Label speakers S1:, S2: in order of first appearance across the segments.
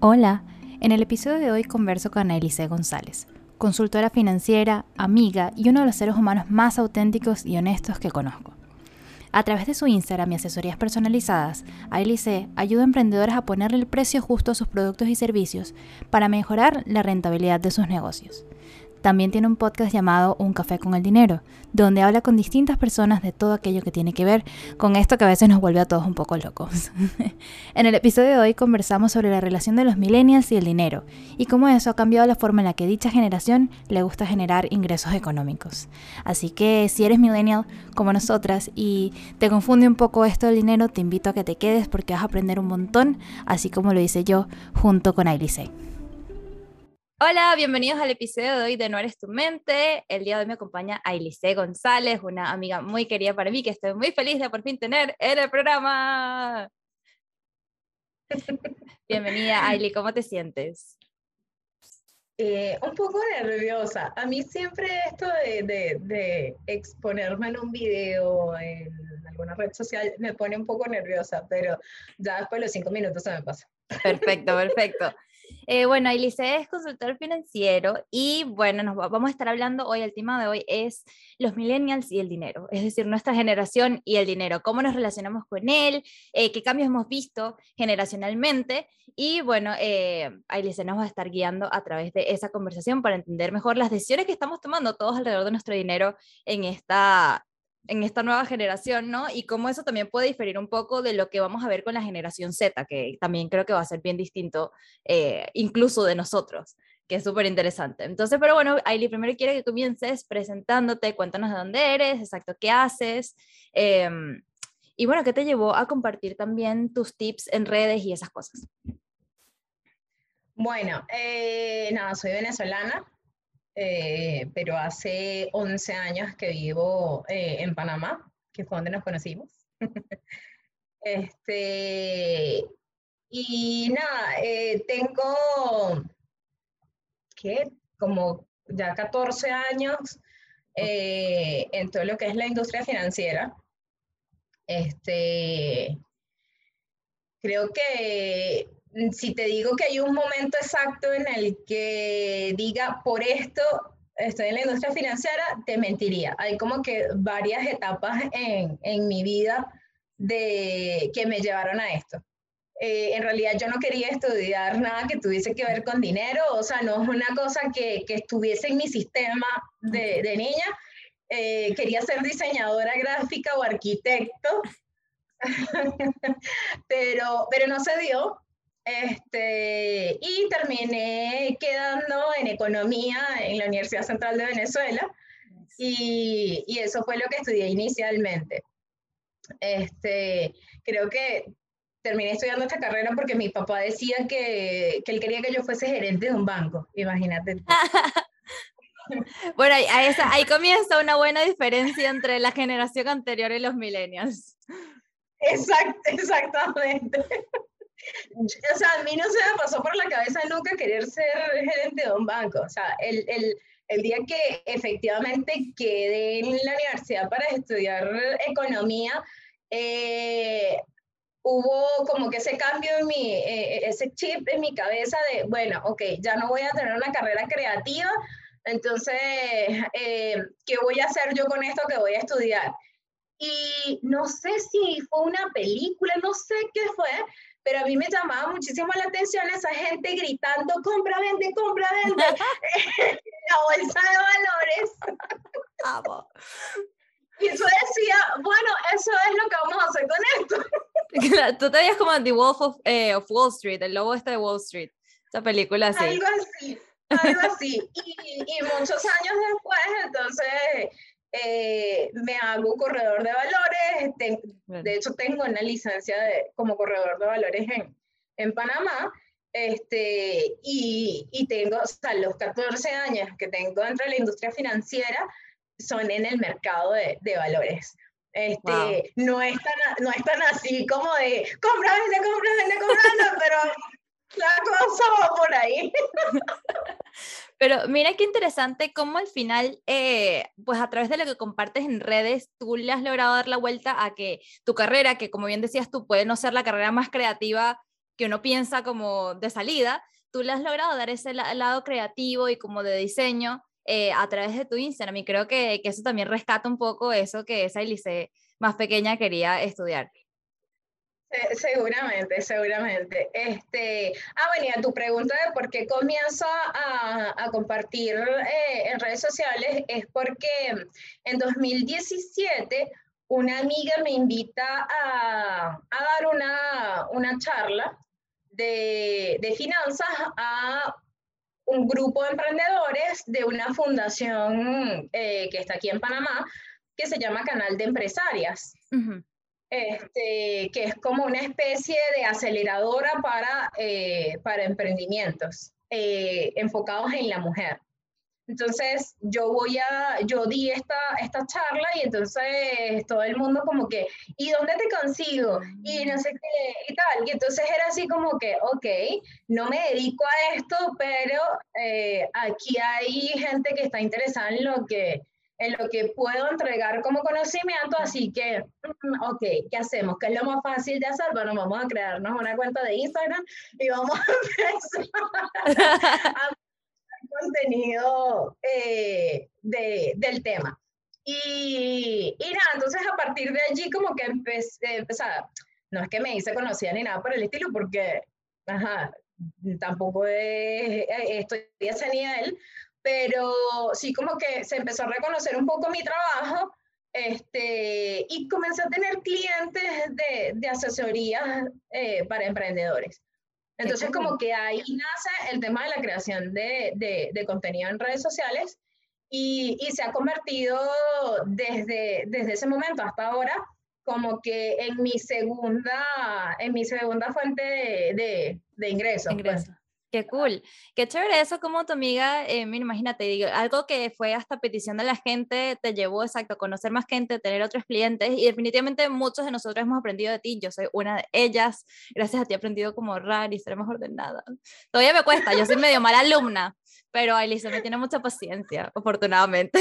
S1: Hola, en el episodio de hoy converso con Ailice González, consultora financiera, amiga y uno de los seres humanos más auténticos y honestos que conozco. A través de su Instagram y asesorías personalizadas, Ailice ayuda a emprendedores a ponerle el precio justo a sus productos y servicios para mejorar la rentabilidad de sus negocios. También tiene un podcast llamado Un café con el dinero, donde habla con distintas personas de todo aquello que tiene que ver con esto que a veces nos vuelve a todos un poco locos. en el episodio de hoy conversamos sobre la relación de los millennials y el dinero y cómo eso ha cambiado la forma en la que dicha generación le gusta generar ingresos económicos. Así que si eres millennial como nosotras y te confunde un poco esto del dinero, te invito a que te quedes porque vas a aprender un montón, así como lo hice yo junto con Ailise. Hola, bienvenidos al episodio de hoy de No Eres Tu Mente. El día de hoy me acompaña Ailice González, una amiga muy querida para mí que estoy muy feliz de por fin tener en el programa. Bienvenida, Ailey, ¿cómo te sientes?
S2: Eh, un poco nerviosa. A mí siempre esto de, de, exponerme en un video, en alguna red social, me pone un poco nerviosa, pero ya después de los cinco minutos se me pasa.
S1: Perfecto, perfecto. Eh, bueno, Elise es consultor financiero y bueno, nos vamos a estar hablando hoy, el tema de hoy es los millennials y el dinero, es decir, nuestra generación y el dinero, cómo nos relacionamos con él, eh, qué cambios hemos visto generacionalmente y bueno, eh, nos va a estar guiando a través de esa conversación para entender mejor las decisiones que estamos tomando todos alrededor de nuestro dinero en esta en esta nueva generación, ¿no? Y cómo eso también puede diferir un poco de lo que vamos a ver con la generación Z, que también creo que va a ser bien distinto, eh, incluso de nosotros, que es súper interesante. Entonces, pero bueno, Ailey, primero quiero que comiences presentándote, cuéntanos de dónde eres, exacto qué haces, em, y bueno, ¿qué te llevó a compartir también tus tips en redes y esas cosas?
S2: Bueno, eh, nada, soy venezolana, eh, pero hace 11 años que vivo eh, en Panamá, que fue donde nos conocimos. este, y nada, eh, tengo, ¿qué? Como ya 14 años en todo lo que es la industria financiera. Este, creo que si te digo que hay un momento exacto en el que diga, por esto estoy en la industria financiera, te mentiría. Hay como que varias etapas en, en mi vida de, que me llevaron a esto. Eh, en realidad yo no quería estudiar nada que tuviese que ver con dinero, o sea, no es una cosa que, que estuviese en mi sistema de, de niña. Eh, quería ser diseñadora gráfica o arquitecto, pero, pero no se dio. Este, y terminé quedando en economía en la Universidad Central de Venezuela y, y eso fue lo que estudié inicialmente. Este, creo que terminé estudiando esta carrera porque mi papá decía que, que él quería que yo fuese gerente de un banco, imagínate.
S1: bueno, ahí, ahí, comienza una buena diferencia entre la generación anterior y los millennials.
S2: Exact, exactamente o sea, a mí no se me pasó por la cabeza nunca querer ser gerente de un banco. O sea, el, el, el día que efectivamente quedé en la universidad para estudiar economía, eh, hubo como que ese cambio en mi, eh, ese chip en mi cabeza de, bueno, ok, ya no voy a tener una carrera creativa, entonces, eh, ¿qué voy a hacer yo con esto que voy a estudiar? Y no sé si fue una película, no sé qué fue, pero a mí me llamaba muchísimo la atención esa gente gritando, compra, vende, compra, vende, la bolsa de valores.
S1: Amo.
S2: Y yo decía, bueno, eso es lo que vamos a hacer con
S1: esto. Tú te veías como The Wolf of, eh, of, Wall Street, el lobo este de Wall Street, esa película así.
S2: Algo así, algo así. Y, y muchos años después, entonces, eh, me hago corredor de valores, de hecho tengo una licencia de, como corredor de valores en, en Panamá, este, y, y, tengo, o sea, los 14 años que tengo dentro de la industria financiera son en el mercado de, de valores. Este, no, es tan, no es tan así como de compra, vende, compra, vende, compra, pero la cosa va por ahí.
S1: Pero mira qué interesante cómo al final, eh, pues a través de lo que compartes en redes, tú le has logrado dar la vuelta a que tu carrera, que como bien decías tú, puede no ser la carrera más creativa que uno piensa como de salida, tú le has logrado dar ese lado creativo y como de diseño eh, a través de tu Instagram y creo que, que, eso también rescata un poco eso que esa Elise más pequeña quería estudiar.
S2: Seguramente, seguramente. Este, ah, bueno, a tu pregunta de por qué comienzo a, a compartir eh, en redes sociales es porque en 2017 una amiga me invita a, a dar una, una charla de, de, finanzas a un grupo de emprendedores de una fundación eh, que está aquí en Panamá que se llama Canal de Empresarias este, que es como una especie de aceleradora para, eh, para emprendimientos eh, enfocados en la mujer. Entonces, yo voy a, yo di esta, esta charla y entonces todo el mundo como que, ¿y dónde te consigo? Y no sé qué, y tal. Y entonces era así como que, ok, no me dedico a esto, pero eh, aquí hay gente que está interesada en lo que, en lo que puedo entregar como conocimiento, así que, mm, ok, ¿qué hacemos? ¿Qué es lo más fácil de hacer? Bueno, vamos a crearnos una cuenta de Instagram y vamos a empezar a contenido eh, de, del tema. Y, y, nada, entonces a partir de allí como que empecé, no es que me hice conocida ni nada por el estilo, porque, ajá, tampoco es, estoy a ese nivel, pero sí como que se empezó a reconocer un poco mi trabajo este, y comencé a tener clientes de, de asesoría eh, para emprendedores. Entonces como que ahí nace el tema de la creación de, de, de contenido en redes sociales y, y, se ha convertido desde, desde ese momento hasta ahora como que en mi segunda, en mi segunda fuente de, de ingresos. Pues.
S1: Qué cool, qué chévere eso como tu amiga, eh, mira, imagínate, digo, algo que fue hasta petición de la gente, te llevó exacto a conocer más gente, tener otros clientes y definitivamente muchos de nosotros hemos aprendido de ti, yo soy una de ellas, gracias a ti he aprendido como ahorrar y ser más ordenada. Todavía me cuesta, yo soy medio mala alumna, pero Alicia me tiene mucha paciencia, afortunadamente.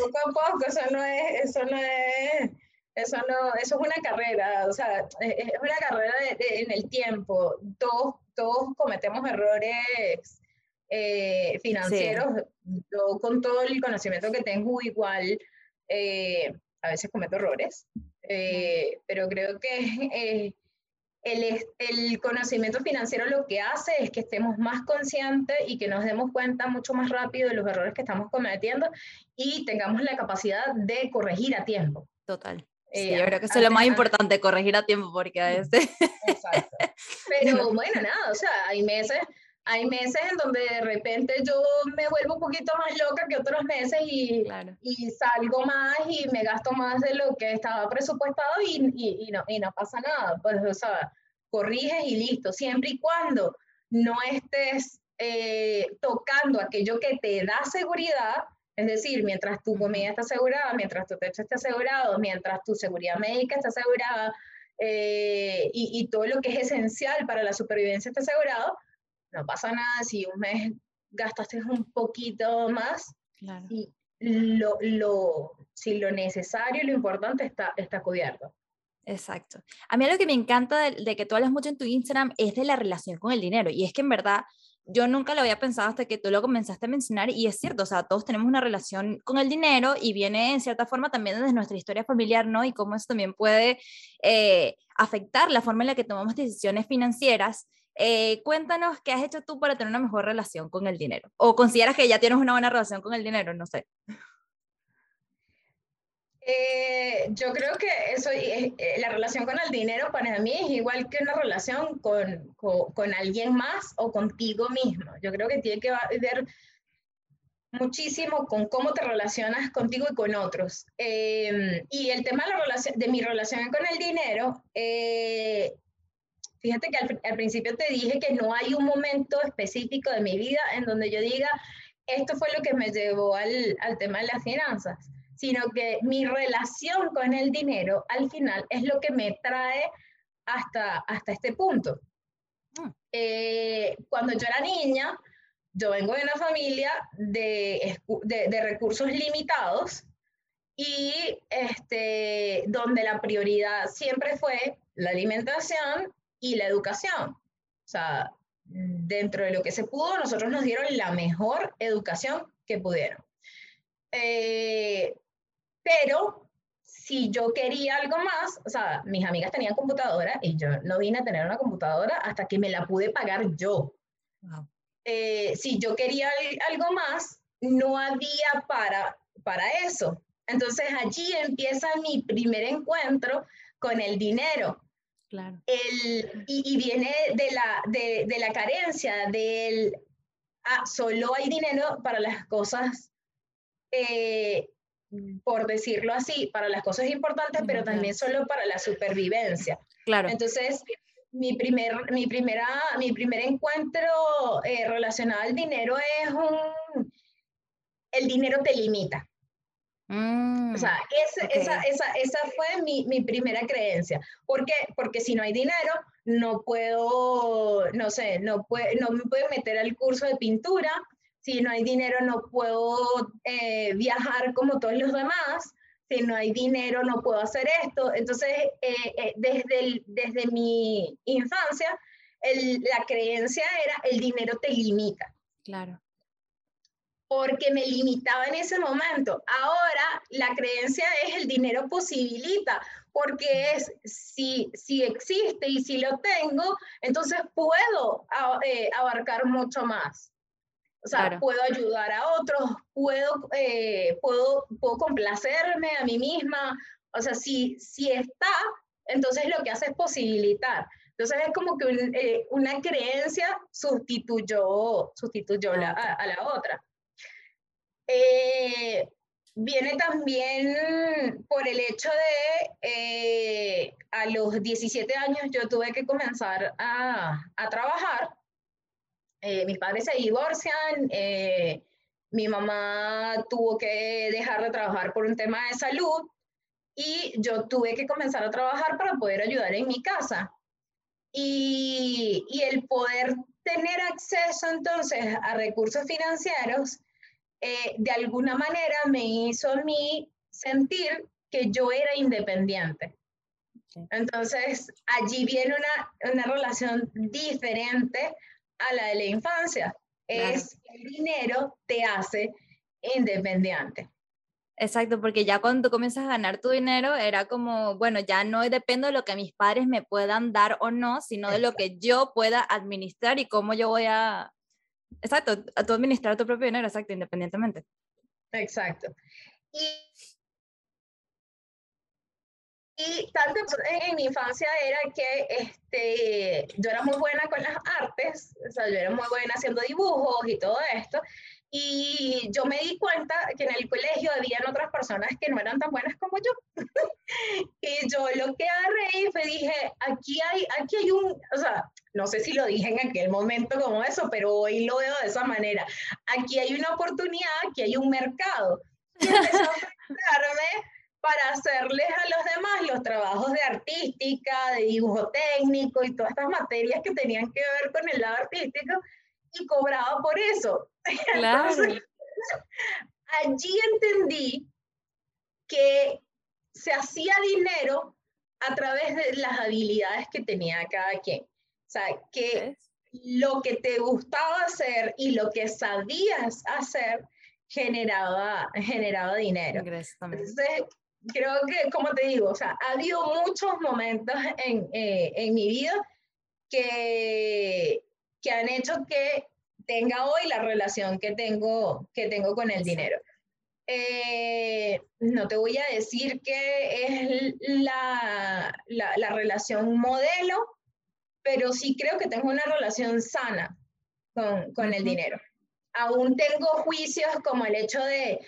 S2: Poco a poco, eso no es, eso no es eso no, eso es una carrera, o sea, es una carrera en el tiempo. Todos, todos cometemos errores eh, financieros. Yo con todo el conocimiento que tengo igual, eh, a veces cometo errores, eh, pero creo que el, el, conocimiento financiero lo que hace es que estemos más conscientes y que nos demos cuenta mucho más rápido de los errores que estamos cometiendo y tengamos la capacidad de corregir a tiempo.
S1: Total. Sí, yo creo que eso es lo más importante, corregir a tiempo, porque a veces...
S2: Exacto. Pero bueno, nada, o sea, hay meses, hay meses en donde de repente yo me vuelvo un poquito más loca que otros meses y, y salgo más y me gasto más de lo que estaba presupuestado y, y, y, no, y no pasa nada. Pues, o sea, corriges y listo, siempre y cuando no estés eh, tocando aquello que te da seguridad, es decir, mientras tu comida está asegurada, mientras tu techo está asegurado, mientras tu seguridad médica está asegurada eh, y, todo lo que es esencial para la supervivencia está asegurado, no pasa nada si un mes gastaste un poquito más. Claro. Y lo, lo, si lo necesario y lo importante está, está cubierto.
S1: Exacto. A mí lo que me encanta de, de, que tú hablas mucho en tu Instagram es de la relación con el dinero. Y es que en verdad yo nunca lo había pensado hasta que tú lo comenzaste a mencionar y es cierto, o sea, todos tenemos una relación con el dinero y viene en cierta forma también desde nuestra historia familiar, ¿no? Y cómo eso también puede eh, afectar la forma en la que tomamos decisiones financieras. Eh, cuéntanos qué has hecho tú para tener una mejor relación con el dinero o consideras que ya tienes una buena relación con el dinero, no sé.
S2: Eh, yo creo que eso, eh, eh, la relación con el dinero para mí es igual que una relación con, con, con, alguien más o contigo mismo. Yo creo que tiene que ver muchísimo con cómo te relacionas contigo y con otros. Em, y el tema de, la de mi relación con el dinero, fíjate que al, al principio te dije que no hay un momento específico de mi vida en donde yo diga, esto fue lo que me llevó al, al tema de las finanzas sino que mi relación con el dinero al final es lo que me trae hasta, hasta este punto. Mm. Eh, cuando yo era niña, yo vengo de una familia de, de, recursos limitados y este, donde la prioridad siempre fue la alimentación y la educación. O sea, dentro de lo que se pudo, nosotros nos dieron la mejor educación que pudieron. Eh, pero si yo quería algo más, o sea, mis amigas tenían computadora y yo no vine a tener una computadora hasta que me la pude pagar yo. Eh, si yo quería algo más, no había para, para eso. Entonces allí empieza mi primer encuentro con el dinero.
S1: Claro.
S2: El, y, viene de la, de, de la carencia del, ah, solo hay dinero para las cosas eh, por decirlo así, para las cosas importantes, pero también solo para la supervivencia.
S1: Claro.
S2: Entonces, mi primer, mi primera, mi primer encuentro eh, relacionado al dinero es un, el dinero te limita.
S1: Mm,
S2: o sea, esa, esa, esa, esa, fue mi, mi, primera creencia. ¿Por qué? Porque si no hay dinero, no puedo, no sé, no, puede, no me puedo meter al curso de pintura, si no hay dinero no puedo eh, viajar como todos los demás, si no hay dinero no puedo hacer esto. Entonces, eh, eh, desde, desde mi infancia, la creencia era el dinero te limita.
S1: Claro.
S2: Porque me limitaba en ese momento. Ahora la creencia es el dinero posibilita, porque es si, si existe y si lo tengo, entonces puedo abarcar mucho más. O sea, puedo ayudar a otros, puedo, eh, puedo, puedo complacerme a mí misma. O sea, si, si está, entonces lo que hace es posibilitar. Entonces es como que eh, una creencia sustituyó, sustituyó la, a, la otra. Eh, viene también por el hecho de, a los 17 años yo tuve que comenzar a, a trabajar eh, mis padres se divorcian, eh, mi mamá tuvo que dejar de trabajar por un tema de salud y yo tuve que comenzar a trabajar para poder ayudar en mi casa. Y, y el poder tener acceso entonces a recursos financieros, eh, de alguna manera me hizo a mí sentir que yo era independiente. Entonces, allí viene una, una relación diferente a la de la infancia. Es el dinero te hace independiente.
S1: Exacto, porque ya cuando tú comienzas a ganar tu dinero era como, bueno, ya no dependo de lo que mis padres me puedan dar o no, sino de lo que yo pueda administrar y cómo yo voy a, exacto, a administrar tu propio dinero, exacto, independientemente.
S2: Exacto. Y y tanto en mi infancia era que este, yo era muy buena con las artes, o sea, yo era muy buena haciendo dibujos y todo esto, y yo me di cuenta que en el colegio habían otras personas que no eran tan buenas como yo. y yo lo que agarré fue dije, aquí hay, aquí hay un, o sea, no sé si lo dije en aquel momento como eso, pero hoy lo veo de esa manera. Aquí hay una oportunidad, aquí hay un mercado. Y empecé a para hacerles a los demás los trabajos de artística, de dibujo técnico y todas estas materias que tenían que ver con el lado artístico y cobraba por eso.
S1: Claro.
S2: allí entendí que se hacía dinero a través de las habilidades que tenía cada quien. O sea, que lo que te gustaba hacer y lo que sabías hacer generaba, generaba dinero. Entonces, creo que, como te digo, o sea, ha habido muchos momentos en, eh, en mi vida que, que han hecho que tenga hoy la relación que tengo, que tengo con el dinero. Eh, no te voy a decir que es la, la, la, relación modelo, pero sí creo que tengo una relación sana con, con el dinero. Aún tengo juicios como el hecho de,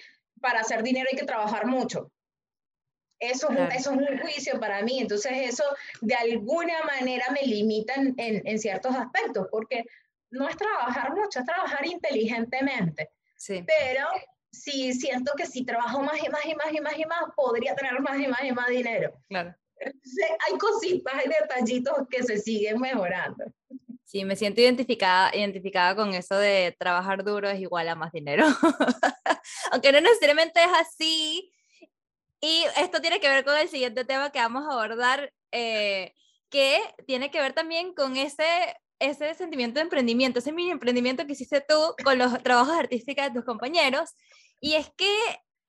S2: para hacer dinero hay que trabajar mucho. Eso, es un juicio para mí, entonces eso de alguna manera me limita en, en, ciertos aspectos, porque no es trabajar mucho, es trabajar inteligentemente.
S1: Sí.
S2: Pero si siento que si trabajo más y más y más y más y más, podría tener más y más y más dinero.
S1: Claro.
S2: hay cositas, hay detallitos que se siguen mejorando.
S1: Sí, me siento identificada, identificada con eso de trabajar duro es igual a más dinero. Aunque no necesariamente es así, y esto tiene que ver con el siguiente tema que vamos a abordar, eh, que tiene que ver también con ese, ese sentimiento de emprendimiento, ese mini emprendimiento que hiciste tú con los trabajos artísticos de tus compañeros. Y es que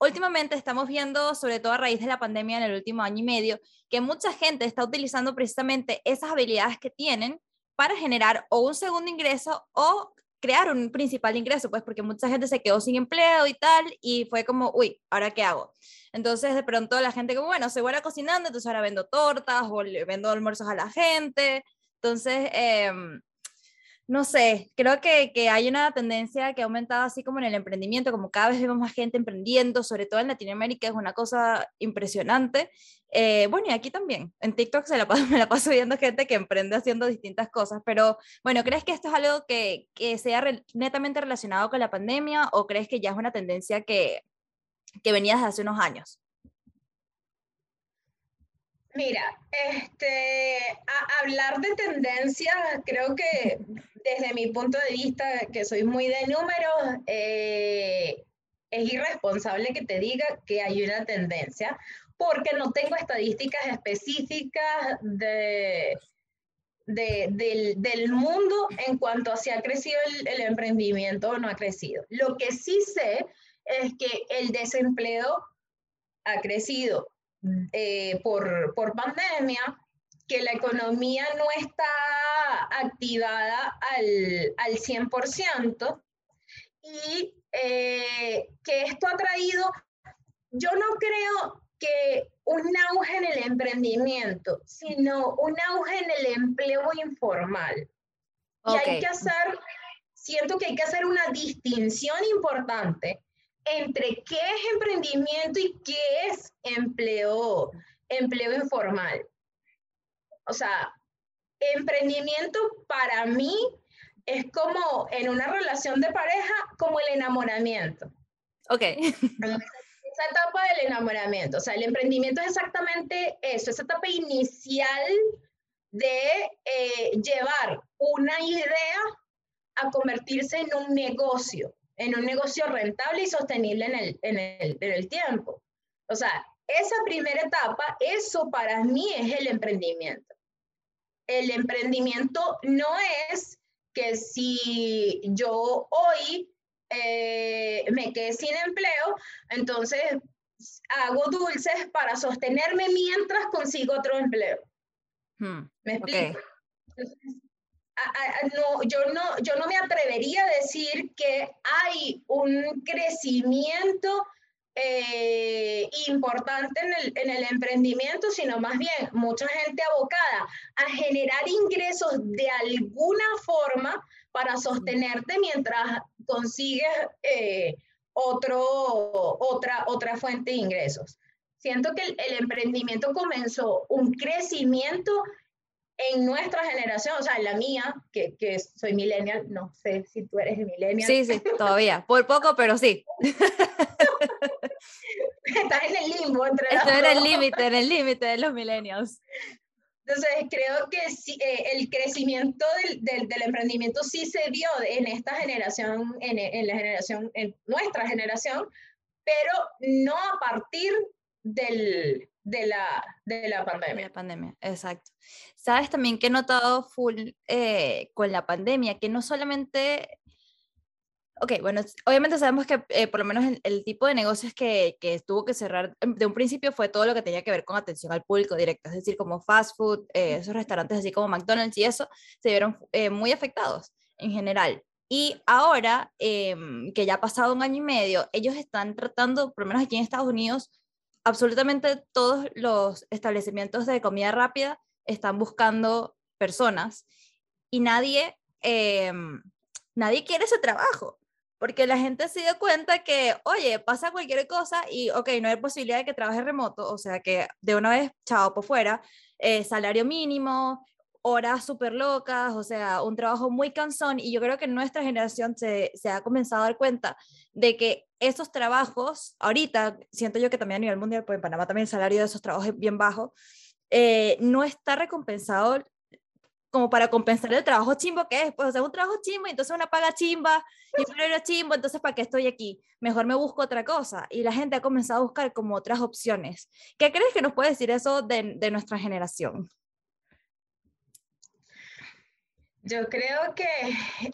S1: últimamente estamos viendo, sobre todo a raíz de la pandemia en el último año y medio, que mucha gente está utilizando precisamente esas habilidades que tienen para generar o un segundo ingreso o crear un principal ingreso, pues porque mucha gente se quedó sin empleo y tal, y fue como, uy, ¿ahora qué hago? Entonces de pronto la gente como, bueno, soy buena cocinando, entonces ahora vendo tortas o le vendo almuerzos a la gente. Entonces, eh, no sé, creo que, que, hay una tendencia que ha aumentado así como en el emprendimiento, como cada vez vemos más gente emprendiendo, sobre todo en Latinoamérica, es una cosa impresionante. Eh, bueno, y aquí también, en TikTok se la me la paso viendo gente que emprende haciendo distintas cosas, pero bueno, ¿crees que esto es algo que, que sea netamente relacionado con la pandemia o crees que ya es una tendencia que, que venía desde hace unos años?
S2: Mira, este, hablar de tendencias, creo que desde mi punto de vista, que soy muy de números, eh, es irresponsable que te diga que hay una tendencia, porque no tengo estadísticas específicas de, del, mundo en cuanto a si ha crecido el emprendimiento o no ha crecido. Lo que sí sé es que el desempleo ha crecido eh, por, por pandemia, que la economía no está activada al, al 100% y eh, que esto ha traído, yo no creo que un auge en el emprendimiento, sino un auge en el empleo informal. Y hay que hacer, siento que hay que hacer una distinción importante entre qué es emprendimiento y qué es empleo, empleo informal. O sea, emprendimiento para mí es como en una relación de pareja, como el enamoramiento.
S1: Ok.
S2: Esa etapa del enamoramiento, o sea, el emprendimiento es exactamente eso, esa etapa inicial de eh, llevar una idea a convertirse en un negocio en un negocio rentable y sostenible en el, en el, en el tiempo. O sea, esa primera etapa, eso para mí es el emprendimiento. El emprendimiento no es que si yo hoy eh, me quedé sin empleo, entonces hago dulces para sostenerme mientras consigo otro empleo. Hmm, ¿Me explico? No, yo, no, yo no me atrevería a decir que hay un crecimiento eh, importante en el, en el, emprendimiento, sino más bien mucha gente abocada a generar ingresos de alguna forma para sostenerte mientras consigues eh, otro, otra, otra fuente de ingresos. Siento que el, el emprendimiento comenzó un crecimiento en nuestra generación, o sea, en la mía, que, que soy millennial, no sé si tú eres millennial.
S1: Sí, sí, todavía, por poco, pero sí.
S2: Estás en el limbo entre
S1: Estoy en el límite, en el límite de los millennials.
S2: Entonces, creo que sí, eh, el crecimiento del, del, del, emprendimiento sí se vio en esta generación, en, en, la generación, en nuestra generación, pero no a partir del, de la, de la pandemia. De
S1: la pandemia, exacto. Sabes también que he notado full eh, con la pandemia, que no solamente... Ok, bueno, obviamente sabemos que eh, por lo menos el, tipo de negocios que, que, tuvo que cerrar em, de un principio fue todo lo que tenía que ver con atención al público directo, es decir, como fast food, eh, esos restaurantes así como McDonald's y eso, se vieron muy afectados en general. Y ahora, em, que ya ha pasado un año y medio, ellos están tratando, por lo menos aquí en Estados Unidos, absolutamente todos los establecimientos de comida rápida están buscando personas y nadie, em, nadie quiere ese trabajo. Porque la gente se dio cuenta que, oye, pasa cualquier cosa y, ok, no hay posibilidad de que trabaje remoto, o sea que de una vez, chao, por fuera, eh, salario mínimo, horas súper locas, o sea, un trabajo muy cansón y yo creo que nuestra generación se, se, ha comenzado a dar cuenta de que esos trabajos, ahorita siento yo que también a nivel mundial, pues en Panamá también el salario de esos trabajos es bien bajo, eh, no está recompensado como para compensar el trabajo chimbo que es, pues o sea, un trabajo chimbo y entonces una paga chimba y un salario chimbo, entonces ¿para qué estoy aquí? Mejor me busco otra cosa y la gente ha comenzado a buscar como otras opciones. ¿Qué crees que nos puede decir eso de, de nuestra generación?
S2: Yo creo que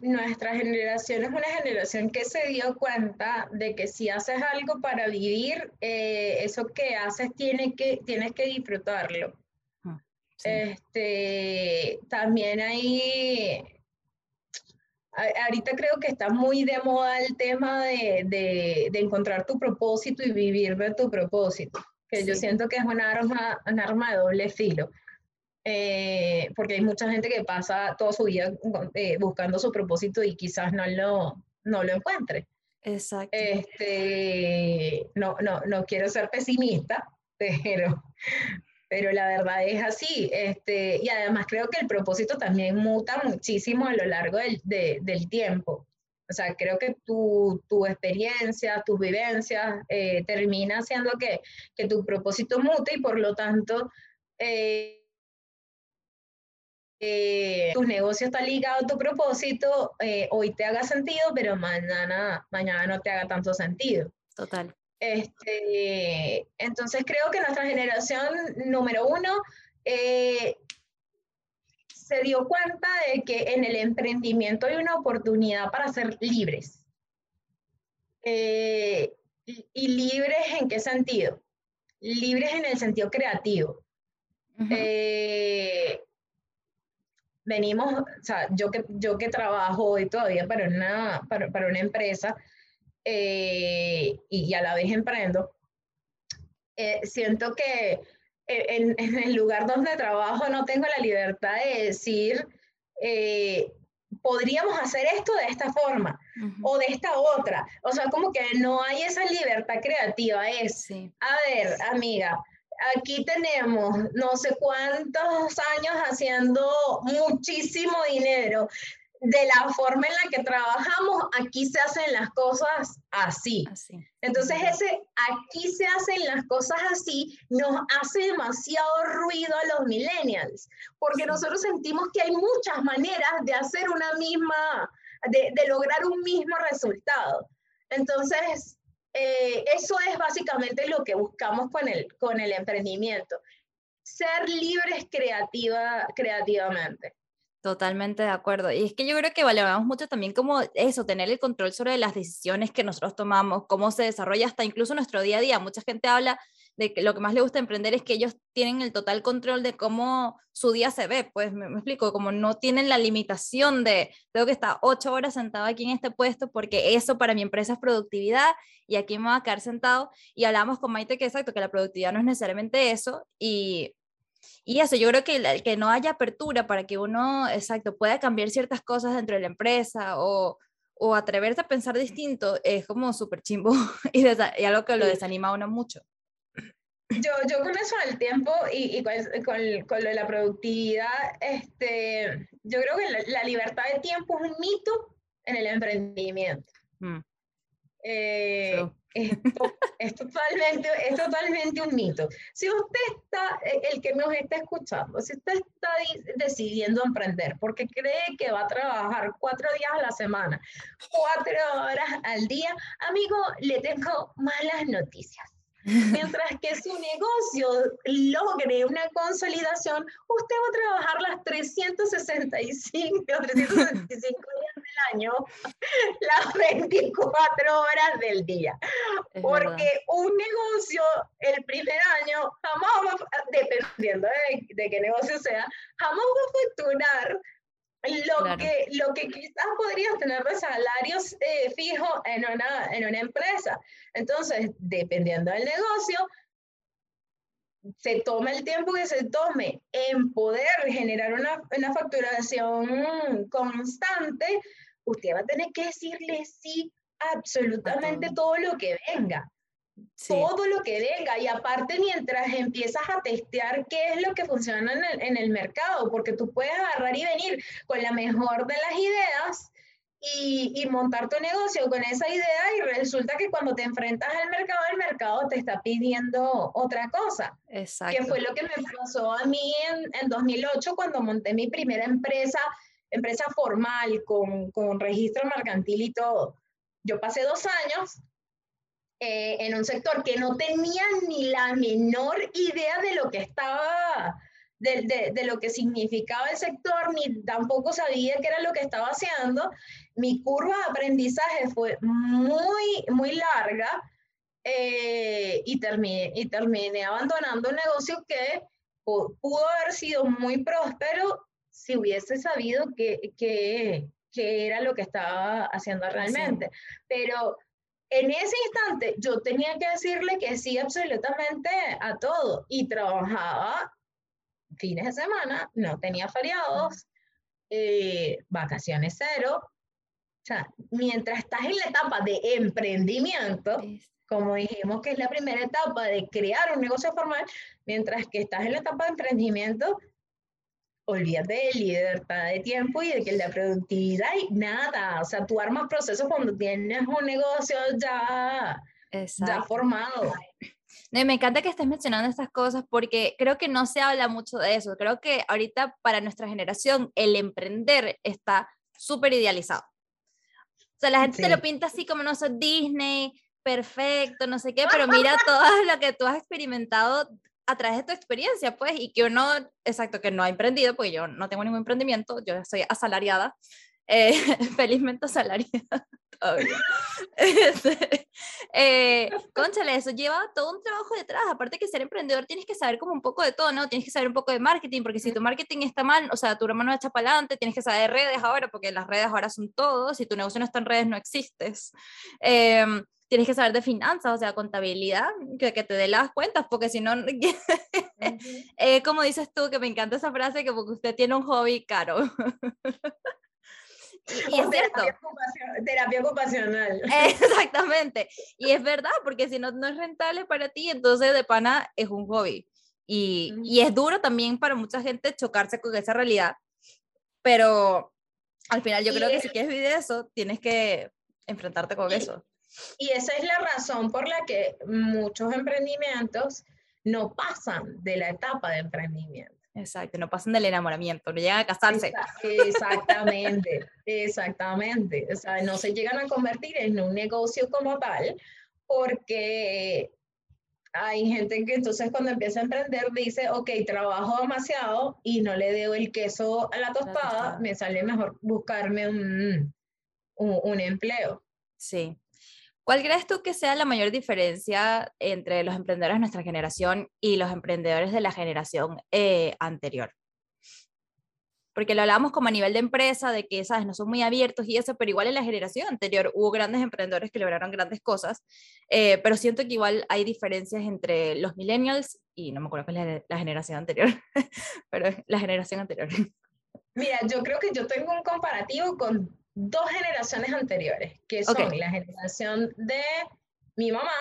S2: nuestra generación es una generación que se dio cuenta de que si haces algo para vivir, eh, eso que haces tiene que, tienes que disfrutarlo. Este, también hay, ahorita creo que está muy de moda el tema de, de, de encontrar tu propósito y vivir de tu propósito, que yo siento que es una arma, un arma de doble filo. Eh, porque hay mucha gente que pasa toda su vida eh, buscando su propósito y quizás no lo, no lo encuentre.
S1: Exacto.
S2: Este, no, no, no quiero ser pesimista, pero, pero la verdad es así. Este, y además creo que el propósito también muta muchísimo a lo largo del, del tiempo. O sea, creo que tu, tu experiencia, tus vivencias, eh, termina haciendo que, que, tu propósito mute y por lo tanto eh, eh, tu negocio está ligado a tu propósito, eh, hoy te haga sentido, pero mañana, mañana no te haga tanto sentido.
S1: Total.
S2: Este, entonces creo que nuestra generación número uno eh, se dio cuenta de que en el emprendimiento hay una oportunidad para ser libres. ¿Y libres en qué sentido? Libres en el sentido creativo venimos, o sea, yo que, yo que trabajo hoy todavía para una, para, para una empresa eh, y, a la vez emprendo, eh, siento que en, en, el lugar donde trabajo no tengo la libertad de decir, eh, podríamos hacer esto de esta forma o de esta otra. O sea, como que no hay esa libertad creativa. Es, a ver, amiga, aquí tenemos no sé cuántos años haciendo muchísimo dinero. De la forma en la que trabajamos, aquí se hacen las cosas así. Entonces, ese aquí se hacen las cosas así nos hace demasiado ruido a los millennials, porque nosotros sentimos que hay muchas maneras de hacer una misma, de, de lograr un mismo resultado. Entonces, eh, eso es básicamente lo que buscamos con el, con el emprendimiento, ser libres creativa, creativamente.
S1: Totalmente de acuerdo. Y es que yo creo que valoramos mucho también como eso, tener el control sobre las decisiones que nosotros tomamos, cómo se desarrolla hasta incluso nuestro día a día. Mucha gente habla de que lo que más le gusta emprender es que ellos tienen el total control de cómo su día se ve, pues me, explico, como no tienen la limitación de tengo que estar ocho horas sentado aquí en este puesto porque eso para mi empresa es productividad y aquí me voy a quedar sentado y hablamos con Maite que exacto, que la productividad no es necesariamente eso y, y eso, yo creo que, que no haya apertura para que uno, exacto, pueda cambiar ciertas cosas dentro de la empresa o, o atreverse a pensar distinto es como súper chimbo y, y algo que lo desanima a uno mucho
S2: yo, yo con eso del tiempo y, y con, con, lo de la productividad, este, yo creo que la, libertad de tiempo es un mito en el emprendimiento. Mm. Eh, es, totalmente, es totalmente un mito. Si usted está, el que nos está escuchando, si usted está decidiendo emprender porque cree que va a trabajar cuatro días a la semana, cuatro horas al día, amigo, le tengo malas noticias Mientras que su negocio logre una consolidación, usted va a trabajar las 365, 365 días del año, las 24 horas del día. Porque un negocio el primer año jamás va, dependiendo de, de qué negocio sea, jamás va a facturar lo, que, lo que quizás podrías tener de salarios eh, fijos en una, en una empresa. Entonces, dependiendo del negocio, se toma el tiempo que se tome en poder generar una, una facturación constante, usted va a tener que decirle sí absolutamente todo lo que venga todo lo que venga. Y aparte, mientras empiezas a testear qué es lo que funciona en el, en el, mercado, porque tú puedes agarrar y venir con la mejor de las ideas y, y, montar tu negocio con esa idea y resulta que cuando te enfrentas al mercado, el mercado te está pidiendo otra cosa.
S1: Exacto.
S2: Que fue lo que me pasó a mí en, en 2008 cuando monté mi primera empresa, empresa formal, con, con registro mercantil y todo. Yo pasé dos años eh, en un sector que no tenía ni la menor idea de lo que estaba de, de, lo que significaba el sector, ni tampoco sabía qué era lo que estaba haciendo. Mi curva de aprendizaje fue muy, muy larga eh, y, terminé, y terminé abandonando un negocio que pudo haber sido muy próspero si hubiese sabido qué que, que era lo que estaba haciendo realmente. Pero en ese instante yo tenía que decirle que sí absolutamente a todo y trabajaba fines de semana, no tenía feriados, eh, vacaciones cero. O sea, mientras estás en la etapa de emprendimiento, como dijimos que es la primera etapa de crear un negocio formal, mientras que estás en la etapa de emprendimiento, olvídate de libertad de tiempo y de que la productividad y nada. O sea, tú armas procesos cuando tienes un negocio ya, ya formado.
S1: me encanta que estés mencionando estas cosas porque creo que no se habla mucho de eso. Creo que ahorita para nuestra generación el emprender está súper idealizado. O sea, la gente te lo pinta así como no soy Disney, perfecto, no sé qué, pero mira todo lo que tú has experimentado a través de tu experiencia, pues, y que uno, exacto, que no ha emprendido, porque yo no tengo ningún emprendimiento, yo soy asalariada, eh, felizmente asalariada todavía. Este, eh, conchale, eso lleva todo un trabajo detrás, aparte que ser emprendedor tienes que saber como un poco de todo, ¿no? Tienes que saber un poco de marketing, porque si tu marketing está mal, o sea, tu hermano echa para adelante, tienes que saber de redes ahora, porque las redes ahora son todo, si tu negocio no está en redes no existes. Eh, tienes que saber de finanzas, o sea, contabilidad, que, que te dé las cuentas, porque si no, eh, como dices tú, que me encanta esa frase, que porque usted tiene un hobby caro.
S2: y, es cierto. Terapia ocupacional.
S1: Exactamente. Y es verdad, porque si no, no es rentable para ti, entonces de pana es un hobby. Y, y es duro también para mucha gente chocarse con esa realidad, pero al final yo creo que si quieres vivir eso, tienes que enfrentarte con eso.
S2: Y esa es la razón por la que muchos emprendimientos no pasan de la etapa de emprendimiento.
S1: Exacto, no pasan del enamoramiento, no llegan a casarse.
S2: Exactamente, exactamente. O sea, no se llegan a convertir en un negocio como tal, porque hay gente que entonces cuando empieza a emprender dice, ok, trabajo demasiado y no le debo el queso a la tostada, me sale mejor buscarme un, un, un empleo.
S1: Sí. ¿Cuál crees tú que sea la mayor diferencia entre los emprendedores de nuestra generación y los emprendedores de la generación eh, anterior? Porque lo hablábamos como a nivel de empresa, de que, ¿sabes? No son muy abiertos y eso, pero igual en la generación anterior hubo grandes emprendedores que lograron grandes cosas, eh, pero siento que igual hay diferencias entre los millennials y no me acuerdo cuál es la generación anterior, pero la generación anterior.
S2: Mira, yo creo que yo tengo un comparativo con dos generaciones anteriores, que son la generación de mi mamá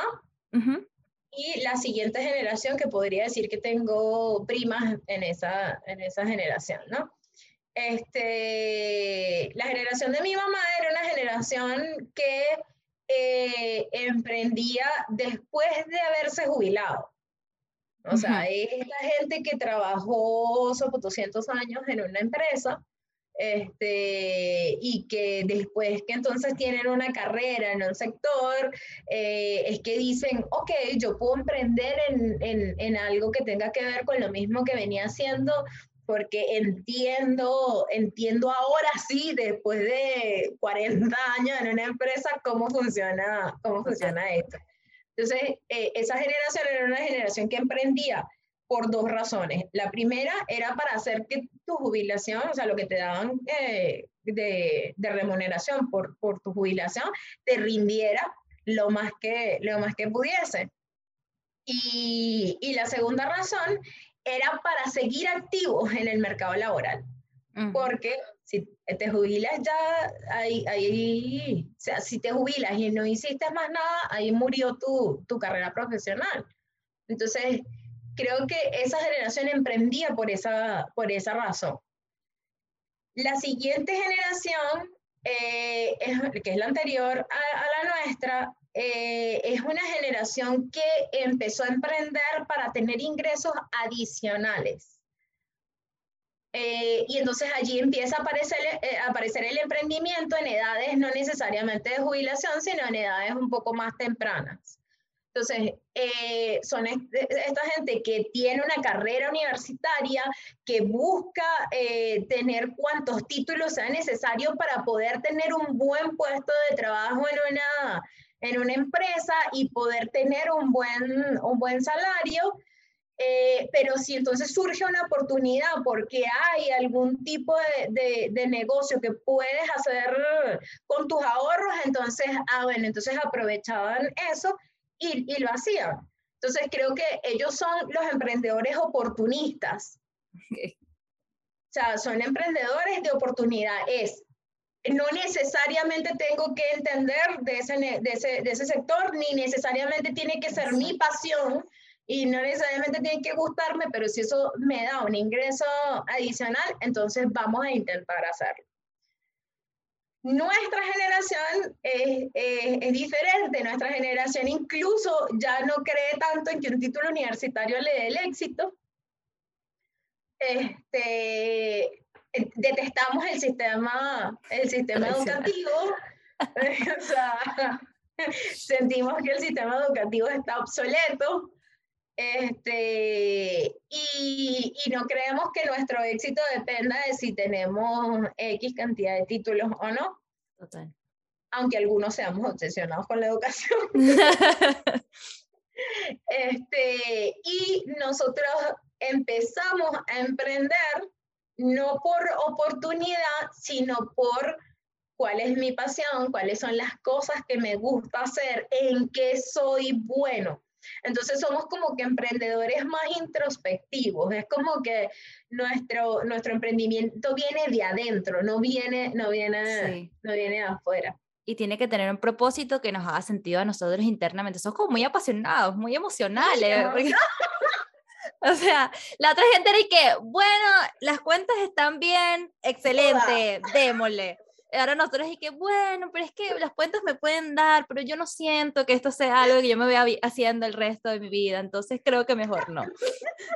S2: y la siguiente generación, que podría decir que tengo primas en esa, en esa generación, ¿no? Este, la generación de mi mamá era una generación que eh, emprendía después de haberse jubilado. O sea, es la gente que trabajó sobre 200 años en una empresa este, y que después que entonces tienen una carrera en un sector, eh, es que dicen, ok, yo puedo emprender en, en, en, algo que tenga que ver con lo mismo que venía haciendo, porque entiendo, entiendo ahora sí, después de 40 años en una empresa, cómo funciona, cómo funciona esto. Entonces, eh, esa generación era una generación que emprendía por dos razones. La primera era para hacer que tu jubilación, o sea, lo que te daban eh, de, de, remuneración por, por tu jubilación, te rindiera lo más que, lo más que pudiese. Y, y la segunda razón era para seguir activos en el mercado laboral. Porque si te jubilas ya, ahí, ahí, o sea, si te jubilas y no hiciste más nada, ahí murió tu, tu carrera profesional. Entonces, creo que esa generación emprendía por esa, por esa razón. La siguiente generación, eh, que es la anterior a, la nuestra, eh, es una generación que empezó a emprender para tener ingresos adicionales. Eh, y entonces allí empieza a aparecer, a aparecer el emprendimiento en edades no necesariamente de jubilación, sino en edades un poco más tempranas. Entonces, eh, son esta gente que tiene una carrera universitaria, que busca eh, tener cuantos títulos sean necesarios para poder tener un buen puesto de trabajo en una, en una empresa y poder tener un buen, un buen salario. Eh, pero si entonces surge una oportunidad porque hay algún tipo de, de, negocio que puedes hacer con tus ahorros, entonces, ah, bueno, entonces aprovechaban eso y, y lo hacían. Entonces creo que ellos son los emprendedores oportunistas. O sea, son emprendedores de oportunidad. Es, no necesariamente tengo que entender de ese, de ese, de ese sector, ni necesariamente tiene que ser mi pasión, y no necesariamente tiene que gustarme, pero si eso me da un ingreso adicional, entonces vamos a intentar hacerlo. Nuestra generación es, es, diferente, nuestra generación incluso ya no cree tanto en que un título universitario le dé el éxito. Este, detestamos el sistema, el sistema educativo, o sea, sentimos que el sistema educativo está obsoleto, este, y, y, no creemos que nuestro éxito dependa de si tenemos X cantidad de títulos o no. Total. Aunque algunos seamos obsesionados con la educación. este, y nosotros empezamos a emprender no por oportunidad, sino por cuál es mi pasión, cuáles son las cosas que me gusta hacer, en qué soy bueno. Entonces somos como que emprendedores más introspectivos, es como que nuestro, nuestro emprendimiento viene de adentro, no viene, no viene, no viene de afuera.
S1: Y tiene que tener un propósito que nos haga sentido a nosotros internamente. Somos como muy apasionados, muy emocionales. o sea, la otra gente era que, bueno, las cuentas están bien, excelente, démosle ahora nosotros y que, bueno, pero es que las cuentas me pueden dar, pero yo no siento que esto sea algo que yo me vea haciendo el resto de mi vida, entonces creo que mejor no.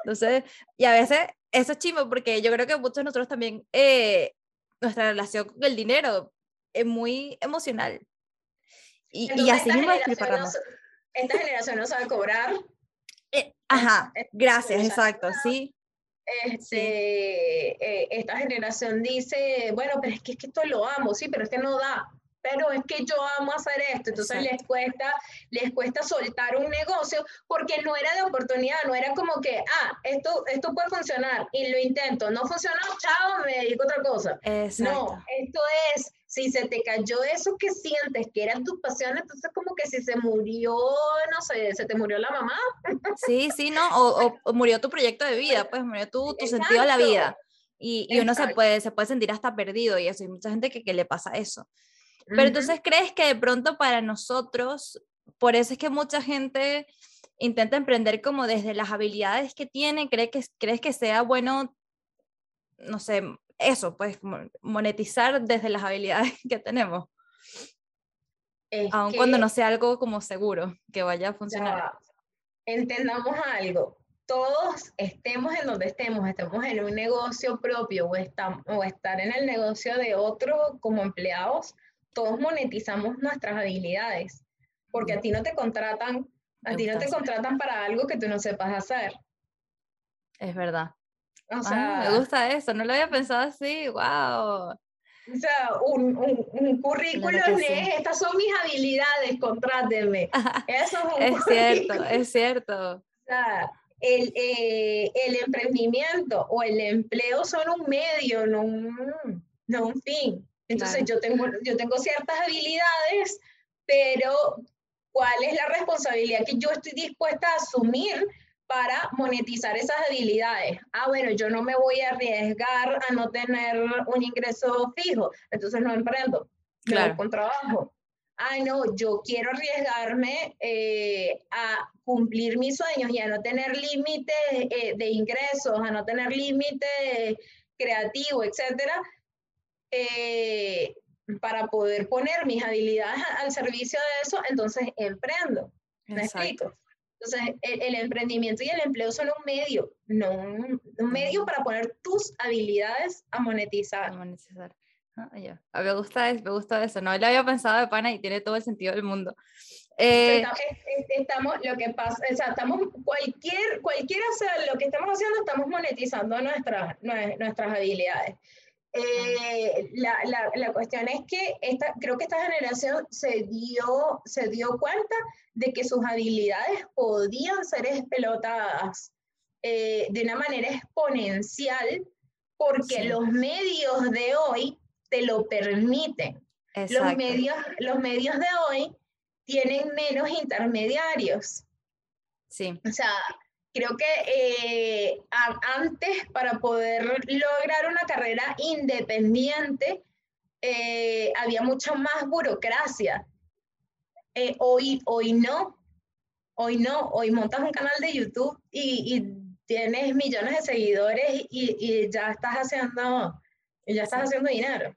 S1: Entonces, y a veces eso es chimo porque yo creo que muchos de nosotros también, eh, nuestra relación con el dinero es muy emocional. Y, y así mismo es
S2: Esta generación no sabe cobrar.
S1: Eh, ajá, gracias, exacto, sí
S2: este, eh, esta generación dice, bueno, pero es que, es que esto lo amo, sí, pero es que no da pero es que yo amo hacer esto, entonces les cuesta, les cuesta soltar un negocio porque no era de oportunidad, no era como que, ah, esto, esto puede funcionar y lo intento, no funcionó, chao, me dedico a otra cosa. No, esto es, si se te cayó eso que sientes que eran tus pasiones, entonces como que si se murió, no sé, se te murió la mamá.
S1: Sí, sí, ¿no? O, o, murió tu proyecto de vida, pues murió tu, tu sentido de la vida. Y, y uno se puede, se puede sentir hasta perdido y eso, hay mucha gente que, que le pasa eso. Pero entonces crees que de pronto para nosotros, por eso es que mucha gente intenta emprender como desde las habilidades que tiene, ¿crees que, crees que sea bueno, no sé, eso, pues monetizar desde las habilidades que tenemos? Aun cuando no sea algo como seguro que vaya a funcionar.
S2: entendamos algo, todos estemos en donde estemos, estemos en un negocio propio o, estamos, o estar en el negocio de otro como empleados, todos monetizamos nuestras habilidades, porque a ti no te contratan, a ti no te contratan para algo que tú no sepas hacer.
S1: Es verdad. O ah, sea, me gusta eso, no lo había pensado así, wow.
S2: O sea, un, un, currículum es, estas son mis habilidades, contrátenme. Eso
S1: es un Es cierto, es cierto.
S2: O sea, el, eh, el, emprendimiento o el empleo son un medio, no un, no un fin. Entonces yo, tengo, yo tengo ciertas habilidades, pero ¿cuál es la responsabilidad que yo estoy dispuesta a asumir para monetizar esas habilidades? Ah, bueno, yo no me voy a arriesgar a no tener un ingreso fijo, entonces no emprendo, claro. con trabajo. Ah, no, yo quiero arriesgarme eh, a cumplir mis sueños y a no tener límites eh, de ingresos, a no tener límite creativo, etcétera. Eh, para poder poner mis habilidades al servicio de eso, entonces emprendo. ¿Me explico? Entonces, el, emprendimiento y el empleo son un medio, no un, medio para poner tus habilidades a monetizar. A monetizar.
S1: Ah, me gusta me gusta eso. No lo había pensado de pana y tiene todo el sentido del mundo.
S2: Eh, estamos, lo que pasa, o sea, estamos, cualquier, cualquiera sea lo que estamos haciendo, estamos monetizando nuestras, nuestras habilidades. Eh, la, la, la, cuestión es que esta, creo que esta generación se dio, se dio cuenta de que sus habilidades podían ser explotadas eh, de una manera exponencial porque los medios de hoy te lo permiten. Los medios, los medios de hoy tienen menos intermediarios.
S1: Sí.
S2: O sea, creo que eh, antes para poder lograr una carrera independiente eh, había mucha más burocracia. Eh, hoy, hoy no, hoy no, hoy montas un canal de YouTube y, y tienes millones de seguidores y, y, ya estás haciendo, ya estás haciendo dinero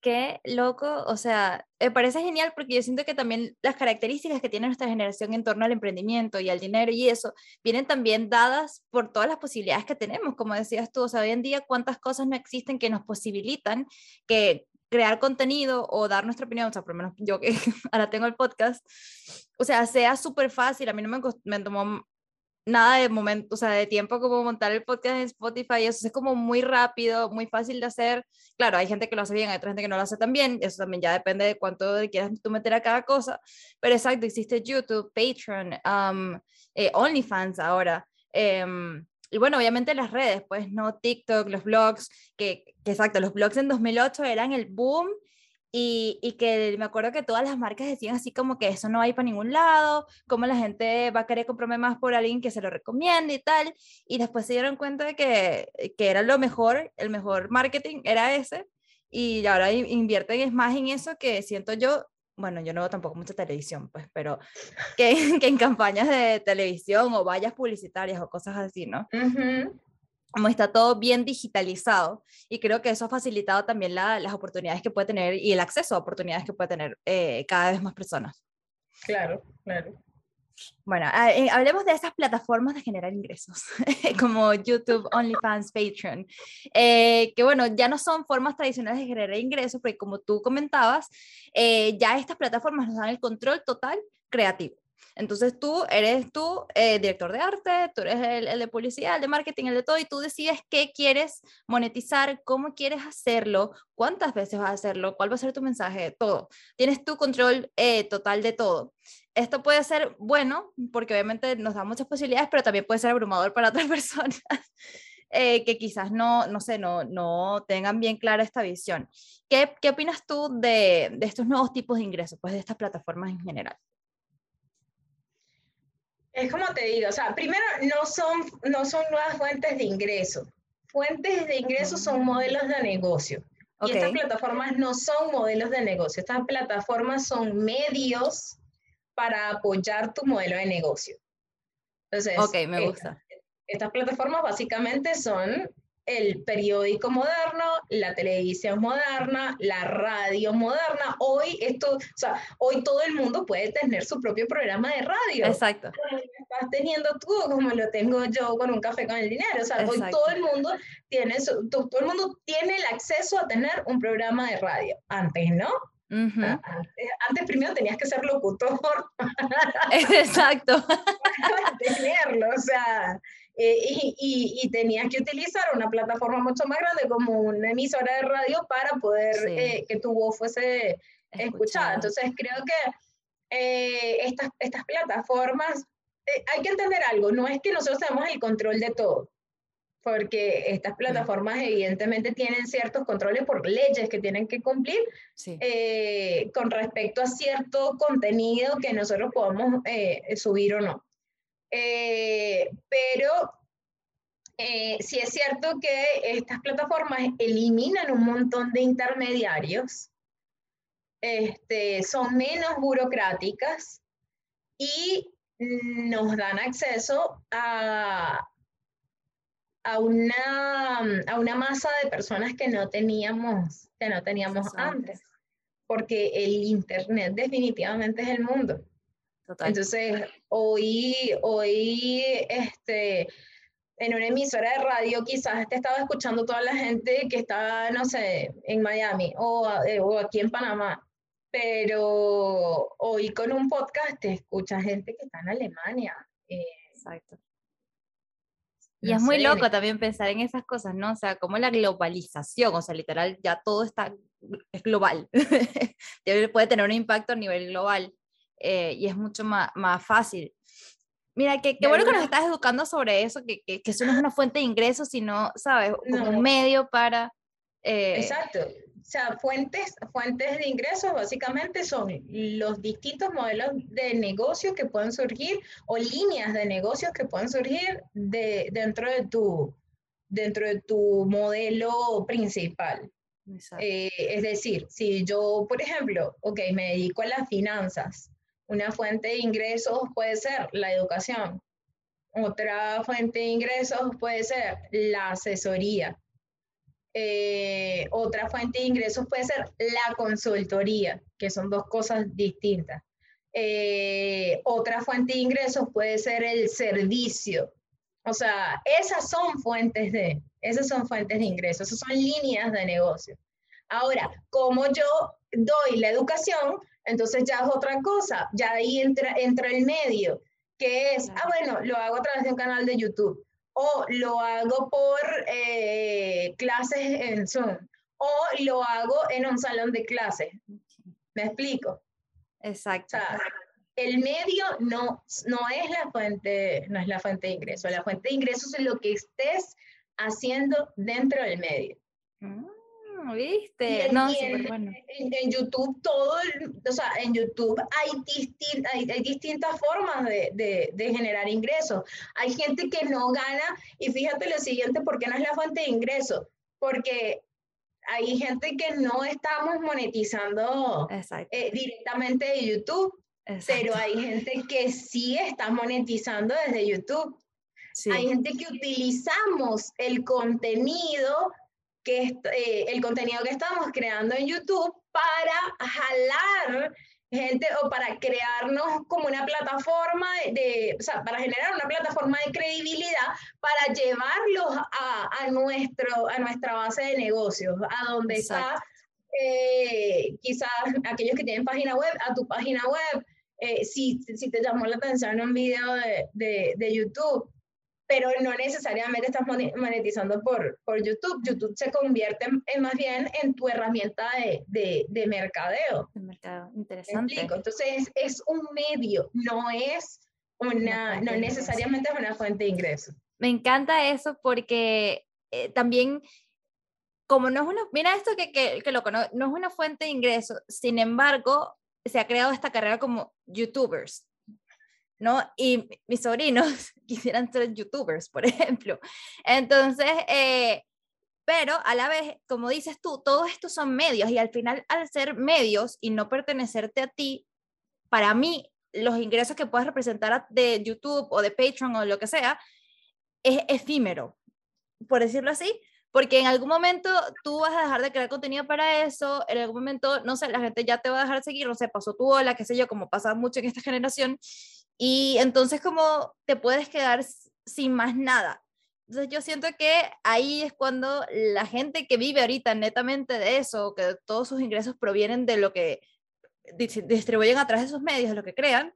S1: qué loco, o sea, me parece genial porque yo siento que también las características que tiene nuestra generación en torno al emprendimiento y al dinero y eso, vienen también dadas por todas las posibilidades que tenemos, como decías tú, o sea, hoy en día cuántas cosas no existen que nos posibilitan que crear contenido o dar nuestra opinión, o sea, por lo menos yo que ahora tengo el podcast, o sea, sea súper fácil, a mí no me, me tomó nada de momento, o sea, de tiempo como montar el podcast en Spotify, eso es como muy rápido, muy fácil de hacer. Claro, hay gente que lo hace bien, hay otra gente que no lo hace tan bien, eso también ya depende de cuánto quieras tú meter a cada cosa, pero exacto, existe YouTube, Patreon, um, eh, OnlyFans ahora. Em, y bueno, obviamente las redes, pues, ¿no? TikTok, los blogs, que, que exacto, los blogs en 2008 eran el boom y, y, que me acuerdo que todas las marcas decían así como que eso no va a ir para ningún lado, cómo la gente va a querer comprarme más por alguien que se lo recomiende y tal. Y después se dieron cuenta de que, que era lo mejor, el mejor marketing era ese. Y ahora invierten más en eso que siento yo, bueno, yo no veo tampoco mucha televisión, pues, pero que, que en campañas de televisión o vallas publicitarias o cosas así, ¿no? Como está todo bien digitalizado y creo que eso ha facilitado también las oportunidades que puede tener y el acceso a oportunidades que puede tener eh, cada vez más personas.
S2: Claro, claro.
S1: Bueno, eh, hablemos de esas plataformas de generar ingresos, como YouTube, OnlyFans, Patreon, eh, que bueno, ya no son formas tradicionales de generar ingresos, porque como tú comentabas, ya estas plataformas nos dan el control total creativo. Entonces tú eres tú eh, director de arte, tú eres el, de publicidad, el de marketing, el de todo, y tú decides qué quieres monetizar, cómo quieres hacerlo, cuántas veces vas a hacerlo, cuál va a ser tu mensaje, todo. Tienes tu control eh, total de todo. Esto puede ser bueno, porque obviamente nos da muchas posibilidades, pero también puede ser abrumador para otras personas. Eh, que quizás no, no sé, no, no tengan bien clara esta visión. ¿Qué, qué opinas tú de, de estos nuevos tipos de ingresos, pues de estas plataformas en general?
S2: Es como te digo, o sea, primero no son, no son nuevas fuentes de ingreso. Fuentes de ingreso son modelos de negocio. Y estas plataformas no son modelos de negocio. Estas plataformas son medios para apoyar tu modelo de negocio.
S1: Entonces, ok, me gusta.
S2: estas plataformas básicamente son el periódico moderno, la televisión moderna, la radio moderna. Hoy esto, o sea, hoy todo el mundo puede tener su propio programa de radio.
S1: Exacto.
S2: Como lo estás teniendo tú, como lo tengo yo con un café con el dinero. O sea, hoy todo el mundo tiene todo el mundo tiene el acceso a tener un programa de radio. Antes, ¿no? antes, antes, primero tenías que ser locutor.
S1: Exacto.
S2: Para tenerlo, o sea, eh, y, y, tenías que utilizar una plataforma mucho más grande como una emisora de radio para poder eh, que tu voz fuese escuchada. Entonces creo que eh, estas, estas plataformas, hay que entender algo, no es que nosotros tenemos el control de todo, porque estas plataformas evidentemente tienen ciertos controles por leyes que tienen que cumplir con respecto a cierto contenido que nosotros podamos subir o no. Eh, pero eh, sí es cierto que estas plataformas eliminan un montón de intermediarios, este, son menos burocráticas y nos dan acceso a, a, una, a una masa de personas que no teníamos, que no teníamos antes, porque el Internet definitivamente es el mundo. Entonces, hoy, hoy, este, en una emisora de radio quizás te estaba escuchando toda la gente que está, no sé, en Miami o, eh, o aquí en Panamá. pero hoy con un podcast te escucha gente que está en Alemania. Eh,
S1: Exacto. Y es muy loco también pensar en esas cosas, ¿no? O sea, como la globalización, o sea, literal, ya todo está, es global, puede tener un impacto a nivel global eh, y es mucho más, más fácil. Mira, qué, bueno que nos estás educando sobre eso, que, que, que, eso no es una fuente de ingresos, sino, ¿sabes? Como un medio para...
S2: Eh, Exacto. O sea, fuentes, fuentes de ingresos básicamente son los distintos modelos de negocio que pueden surgir o líneas de negocios que pueden surgir de, dentro, de tu, dentro de tu modelo principal. Eh, es decir, si yo, por ejemplo, ok, me dedico a las finanzas, una fuente de ingresos puede ser la educación, otra fuente de ingresos puede ser la asesoría, eh, otra fuente de ingresos puede ser la consultoría, que son dos cosas distintas. Eh, otra fuente de ingresos puede ser el servicio. O sea, esas son fuentes de, esas son fuentes de ingresos, esas son líneas de negocio. Ahora, como yo doy la educación, entonces ya es otra cosa, ya ahí entra, entra el medio, que es, ah, bueno, lo hago a través de un canal de YouTube o lo hago por eh, clases en Zoom, o lo hago en un salón de clases. ¿Me explico?
S1: Exacto.
S2: el medio no, no, es la fuente, no es la fuente de ingreso. La fuente de ingreso es lo que estés haciendo dentro del medio.
S1: Mm. ¿Viste? no,
S2: en, YouTube todo, o sea, en YouTube hay, hay, distintas formas de, de, generar ingresos. Hay gente que no gana, y fíjate lo siguiente, ¿por qué no es la fuente de ingresos? Porque hay gente que no estamos monetizando eh, directamente de YouTube, pero hay gente que sí está monetizando desde YouTube. Hay gente que utilizamos el contenido que eh, el contenido que estamos creando en YouTube para jalar gente o para crearnos como una plataforma de, o sea, para generar una plataforma de credibilidad para llevarlos a, a nuestro, a nuestra base de negocios, a donde está eh, quizás aquellos que tienen página web, a tu página web, eh, si, si te llamó la atención un video de, de, de YouTube, pero no necesariamente estás monetizando por, por YouTube. YouTube se convierte en, más bien en tu herramienta de, de, de mercadeo.
S1: De mercado, interesante.
S2: Entonces es un medio, no es una, no necesariamente es una fuente de ingresos.
S1: Me encanta eso porque eh, también como no es una, mira esto que, que, que lo no, no es una fuente de ingresos, sin embargo, se ha creado esta carrera como youtubers, ¿no? Y mis sobrinos quisieran ser youtubers, por ejemplo. Entonces, eh, pero a la vez, como dices tú, todos estos son medios y al final, al ser medios y no pertenecerte a ti, para mí, los ingresos que puedes representar de YouTube o de Patreon o lo que sea, es efímero, por decirlo así, porque en algún momento tú vas a dejar de crear contenido para eso, en algún momento, no sé, la gente ya te va a dejar de seguir, no sé, pasó tu ola, qué sé yo, como pasa mucho en esta generación, y entonces como te puedes quedar sin más nada. Entonces yo siento que ahí es cuando la gente que vive ahorita netamente de eso, que todos sus ingresos provienen de lo que distribuyen a través de sus medios, de lo que crean,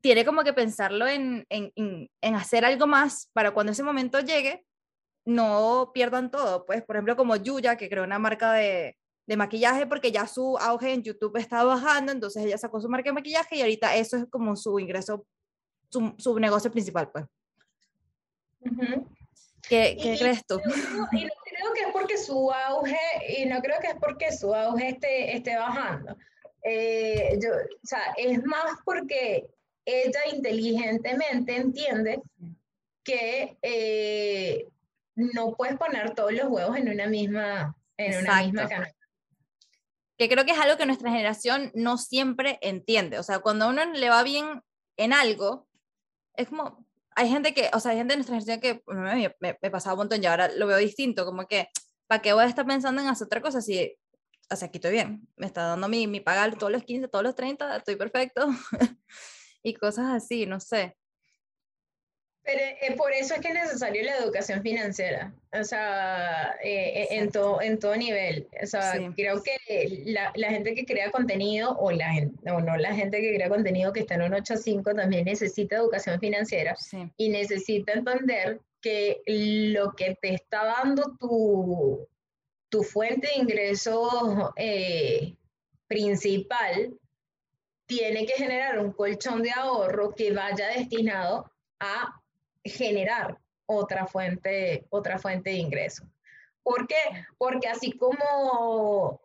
S1: tiene como que pensarlo en, en, en, hacer algo más para cuando ese momento llegue, no pierdan todo. Pues, por ejemplo, como Yuya, que creó una marca de, de maquillaje porque ya su auge en YouTube estaba bajando, entonces ella sacó su marca de maquillaje y ahorita eso es como su ingreso, su, su negocio principal, pues. ¿Qué, ¿qué crees tú?
S2: Y no creo que es porque su auge, y no creo que es porque su auge esté, esté bajando. Eh, yo, o sea, es más porque ella inteligentemente entiende que eh, no puedes poner todos los huevos en una misma, en una misma canasta
S1: que creo que es algo que nuestra generación no siempre entiende. O sea, cuando a uno le va bien en algo, es como, hay gente que, o sea, hay gente de nuestra generación que me, me, me pasaba un montón y ahora lo veo distinto, como que, ¿para qué voy a estar pensando en hacer otra cosa si, o sea, aquí estoy bien, me está dando mi, mi pagar todos los 15, todos los 30, estoy perfecto, y cosas así, no sé.
S2: Pero eh, por eso es que es necesario la educación financiera, o sea, eh, eh, en, todo, en todo nivel. O sea, creo que la, la, gente que crea contenido, o, la, o no la gente que crea contenido que está en un 8 a 5, también necesita educación financiera y necesita entender que lo que te está dando tu, tu fuente de ingreso principal tiene que generar un colchón de ahorro que vaya destinado a generar otra fuente, otra fuente de ingreso. ¿Por qué? Porque así como,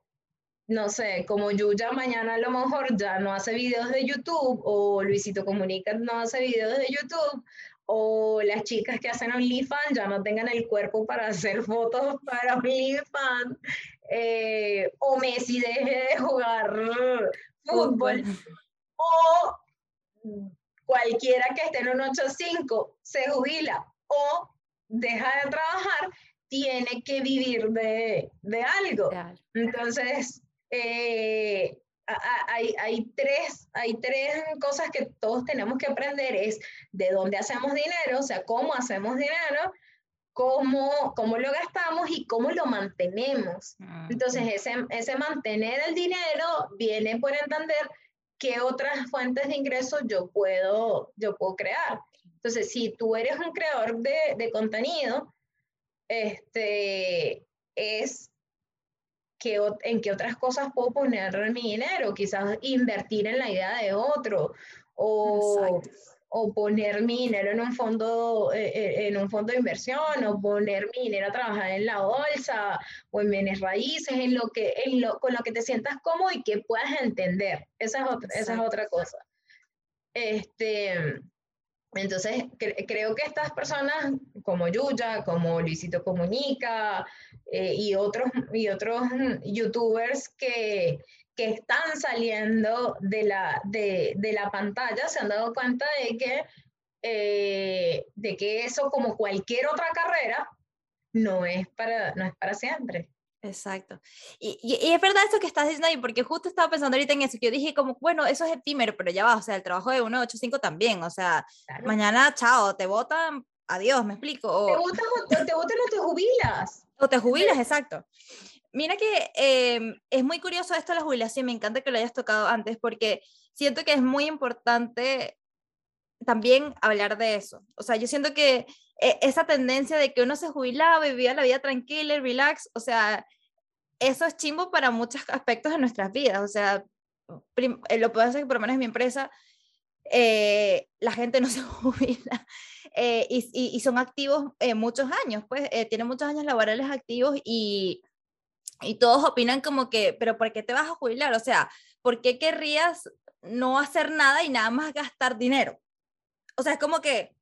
S2: no sé, como Yuya mañana a lo mejor ya no hace videos de YouTube, o Luisito Comunica no hace videos de YouTube, o las chicas que hacen OnlyFans ya no tengan el cuerpo para hacer fotos para OnlyFans, eh, o Messi deje de jugar fútbol, o cualquiera que esté en un 8-5 se jubila o deja de trabajar, tiene que vivir de, de algo. Entonces, eh, hay, hay, tres, hay tres cosas que todos tenemos que aprender, es de dónde hacemos dinero, o sea, cómo hacemos dinero, cómo, cómo lo gastamos y cómo lo mantenemos. Entonces, ese, ese mantener el dinero viene por entender qué otras fuentes de ingresos yo puedo, yo puedo crear. Entonces, si tú eres un creador de, de contenido, este, es que, en qué otras cosas puedo poner mi dinero, quizás invertir en la idea de otro, o, o poner mi dinero en un fondo, eh, eh, en un fondo de inversión, o poner mi dinero a trabajar en la bolsa, o en bienes raíces, en lo que, en lo, con lo que te sientas cómodo y que puedas entender. Esa es otra, esa es otra cosa. Este, entonces, creo que estas personas como Yuya, como Luisito Comunica eh, y, otros, y otros youtubers que, que están saliendo de la, de, de, la pantalla se han dado cuenta de que, eh, de que eso, como cualquier otra carrera, no es para, no es para siempre.
S1: Exacto. Y, y, es verdad eso que estás diciendo ahí, porque justo estaba pensando ahorita en eso, que yo dije como, bueno, eso es efímero, pero ya va, o sea, el trabajo de 185 también, o sea, mañana, chao, te votan, adiós, me explico. O,
S2: te votan o te, te, votan o te jubilas.
S1: O te jubilas, exacto. Mira que em, es muy curioso esto de la jubilación, me encanta que lo hayas tocado antes porque siento que es muy importante también hablar de eso. O sea, yo siento que e, esa tendencia de que uno se jubilaba, vivía la vida tranquila, relax, o sea, eso es chimbo para muchos aspectos de nuestras vidas. O sea, eh, lo puedo hacer por lo menos en mi empresa eh, la gente no se jubila eh, y, y, son activos muchos años, pues tienen muchos años laborales activos y y todos opinan como que, pero ¿por qué te vas a jubilar? O sea, ¿por qué querrías no hacer nada y nada más gastar dinero? O sea, es como que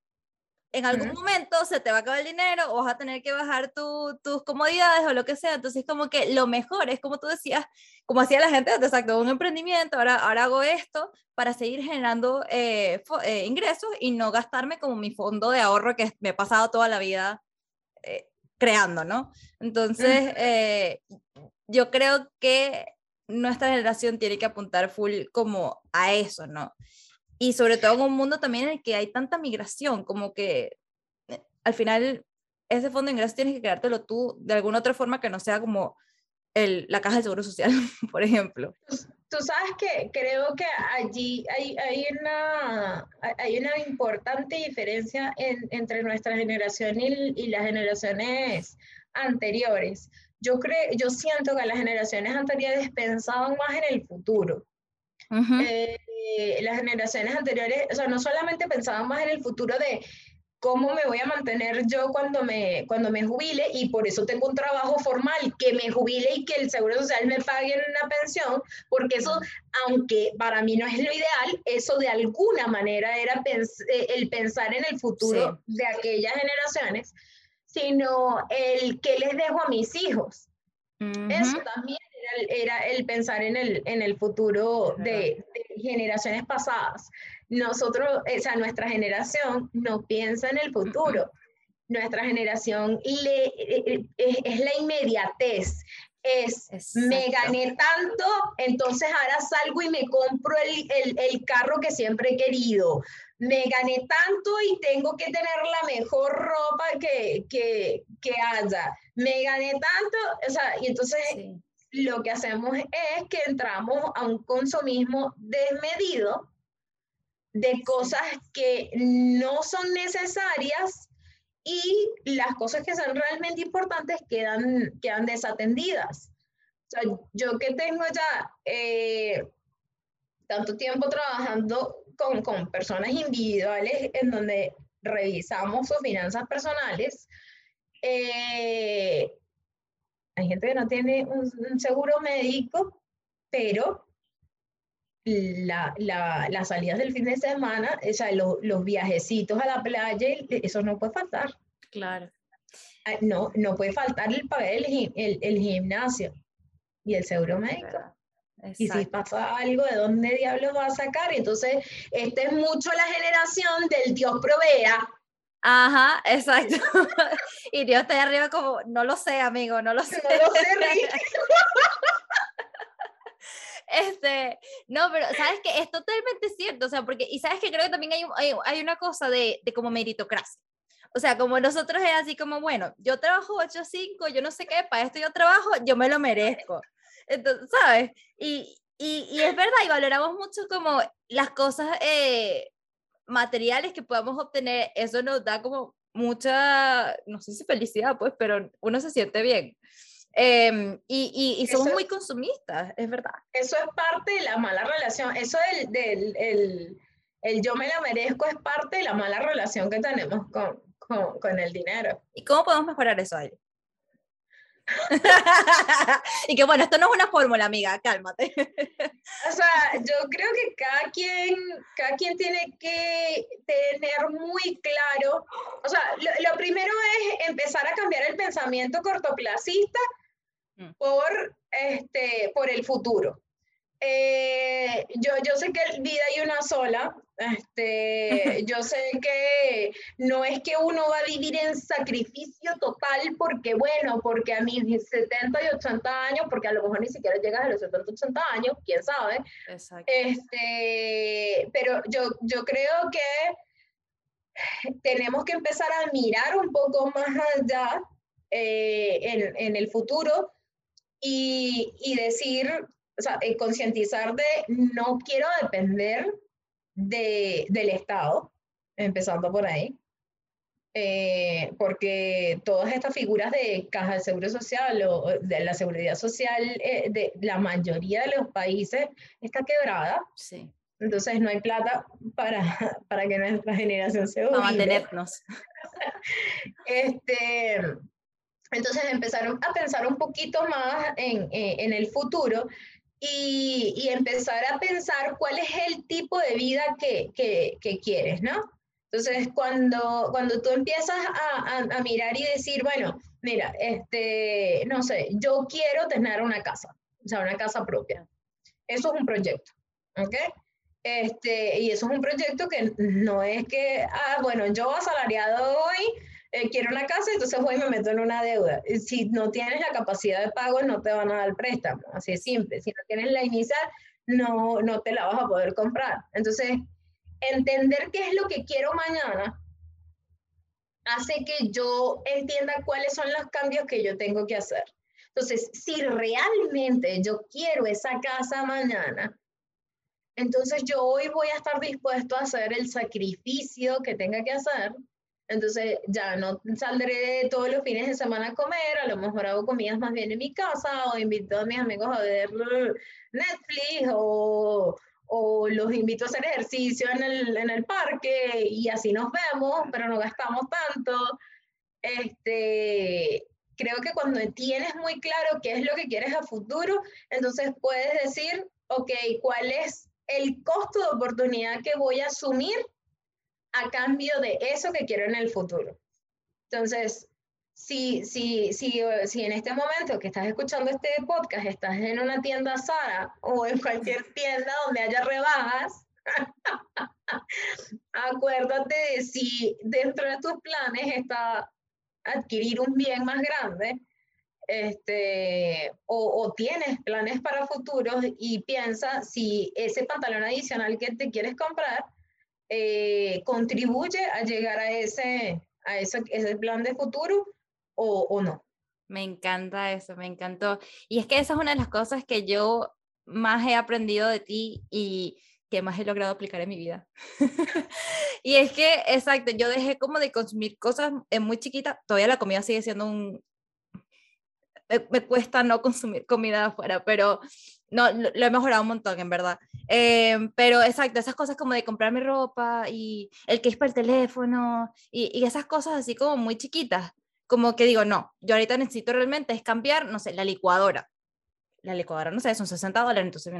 S1: en algún momento se te va a acabar el dinero o vas a tener que bajar tus comodidades o lo que sea. Entonces, como que lo mejor es como tú decías, como hacía la gente, exacto, un emprendimiento, ahora, ahora hago esto para seguir generando eh, eh, ingresos y no gastarme como mi fondo de ahorro que me he pasado toda la vida eh, creando, ¿no? Entonces, eh, yo creo que nuestra generación tiene que apuntar full como a eso, ¿no? Y sobre todo en un mundo también en el que hay tanta migración, como que eh, al final ese fondo de ingresos tienes que creártelo tú de alguna otra forma que no sea como el, la caja de seguro social, por ejemplo.
S2: Tú sabes que creo que allí hay, hay, una, hay una importante diferencia entre nuestra generación y, y, las generaciones anteriores. Yo, creo, yo siento que las generaciones anteriores pensaban más en el futuro. Eh, las generaciones anteriores, o sea, no solamente pensaban más en el futuro de cómo me voy a mantener yo cuando me, cuando me jubile y por eso tengo un trabajo formal, que me jubile y que el Seguro Social me pague una pensión, porque eso, aunque para mí no es lo ideal, eso de alguna manera era eh, el pensar en el futuro de aquellas generaciones, sino el que les dejo a mis hijos. Eso también era, el pensar en el, en el futuro de, de generaciones pasadas nosotros, o sea, nuestra generación no piensa en el futuro. Nuestra generación le, eh, eh, es, la inmediatez, es me gané tanto, entonces ahora salgo y me compro el, el, el, carro que siempre he querido. me gané tanto y tengo que tener la mejor ropa que, que, que haya, me gané tanto, o sea, y entonces lo que hacemos es que entramos a un consumismo desmedido de cosas que no son necesarias y las cosas que son realmente importantes quedan, quedan desatendidas. O sea, yo que tengo ya eh, tanto tiempo trabajando con, con personas individuales en donde revisamos sus finanzas personales, eh, hay gente que no tiene un, seguro médico, pero la, la, las salidas del fin de semana, o sea, los viajecitos a la playa, eso no puede faltar.
S3: Claro.
S2: Ah, no, no puede faltar el pagar el, el, el gimnasio y el seguro médico. Y si pasa algo, ¿de dónde diablos va a sacar? Entonces, esta es mucho la generación del Dios provea.
S3: Ajá, exacto. y Dios está ahí arriba como, no lo sé, amigo, no lo sé.
S2: No lo sé,
S3: Este, no, pero sabes que es totalmente cierto, o sea, porque, y sabes que creo que también hay, hay, hay una cosa de, de como meritocracia. O sea, como nosotros es así como, bueno, yo trabajo 8 a 5, yo no sé qué, para esto yo trabajo, yo me lo merezco. Entonces, ¿sabes? Y, y, y es verdad, y valoramos mucho como las cosas eh, materiales que podamos obtener, eso nos da como mucha, no sé si felicidad, pues, pero uno se siente bien. Em, y, y, somos muy consumistas, es verdad.
S2: Eso es parte de la mala relación, eso del, del el, el yo me la merezco es parte de la mala relación que tenemos con, con, con el dinero.
S3: ¿Y cómo podemos mejorar eso, ahí? y que bueno, esto no es una fórmula, amiga, cálmate.
S2: o sea, yo creo que cada quien, cada quien tiene que tener muy claro, o sea, lo, primero es empezar a cambiar el pensamiento cortoplacista mm. por, este, por el futuro. Eh, yo, yo sé que vida hay una sola, este, yo sé que no es que uno va a vivir en sacrificio total porque, bueno, porque a mis 70 y 80 años, porque a lo mejor ni siquiera llegas a los 70 y 80 años, quién sabe. Este, pero yo, yo creo que tenemos que empezar a mirar un poco más allá eh, en, en el futuro y, y decir, o sea, eh, concientizar de no quiero depender de, del Estado, empezando por ahí, eh, porque todas estas figuras de caja de seguro social o de la seguridad social eh, de la mayoría de los países está quebrada.
S3: Sí.
S2: Entonces no hay plata para, para que nuestra generación se
S3: Para mantenernos.
S2: este, entonces empezaron a pensar un poquito más en, en el futuro y, y, empezar a pensar cuál es el tipo de vida que, que, que quieres, ¿no? Entonces, cuando, cuando tú empiezas a, a, mirar y decir, bueno, mira, este, no sé, yo quiero tener una casa, o sea, una casa propia. Eso es un proyecto, ¿ok? Este, y eso es un proyecto que no es que, ah, bueno, yo asalariado hoy, eh, quiero una casa, entonces voy y me meto en una deuda. Si no tienes la capacidad de pago, no te van a dar préstamo, así es simple. Si no tienes la inicial, no, no te la vas a poder comprar. Entonces, entender qué es lo que quiero mañana hace que yo entienda cuáles son los cambios que yo tengo que hacer. Entonces, si realmente yo quiero esa casa mañana, entonces yo hoy voy a estar dispuesto a hacer el sacrificio que tenga que hacer entonces ya no saldré todos los fines de semana a comer, a lo mejor hago comidas más bien en mi casa o invito a mis amigos a ver Netflix o, o los invito a hacer ejercicio en el, en el parque y así nos vemos, pero no gastamos tanto. Este, creo que cuando tienes muy claro qué es lo que quieres a futuro, entonces puedes decir, ok, ¿cuál es el costo de oportunidad que voy a asumir a cambio de eso que quiero en el futuro. Entonces, si, si, si, si en este momento que estás escuchando este podcast estás en una tienda Sara o en cualquier tienda donde haya rebajas, acuérdate de si dentro de tus planes está adquirir un bien más grande este, o, o, tienes planes para futuros y piensa si ese pantalón adicional que te quieres comprar eh, contribuye a llegar a ese, a ese, ese plan de futuro o, o no.
S1: Me encanta eso, me encantó. Y es que esa es una de las cosas que yo más he aprendido de ti y que más he logrado aplicar en mi vida. y es que, exacto, yo dejé como de consumir cosas muy chiquita, todavía la comida sigue siendo un... Me, cuesta no consumir comida afuera, pero no, lo, he mejorado un montón, en verdad. Em, pero exacto, esas cosas como de comprar mi ropa y el que es para el teléfono y, y esas cosas así como muy chiquitas, como que digo, no, yo ahorita necesito realmente es cambiar, no sé, la licuadora. La licuadora, no sé, son 60 dólares, entonces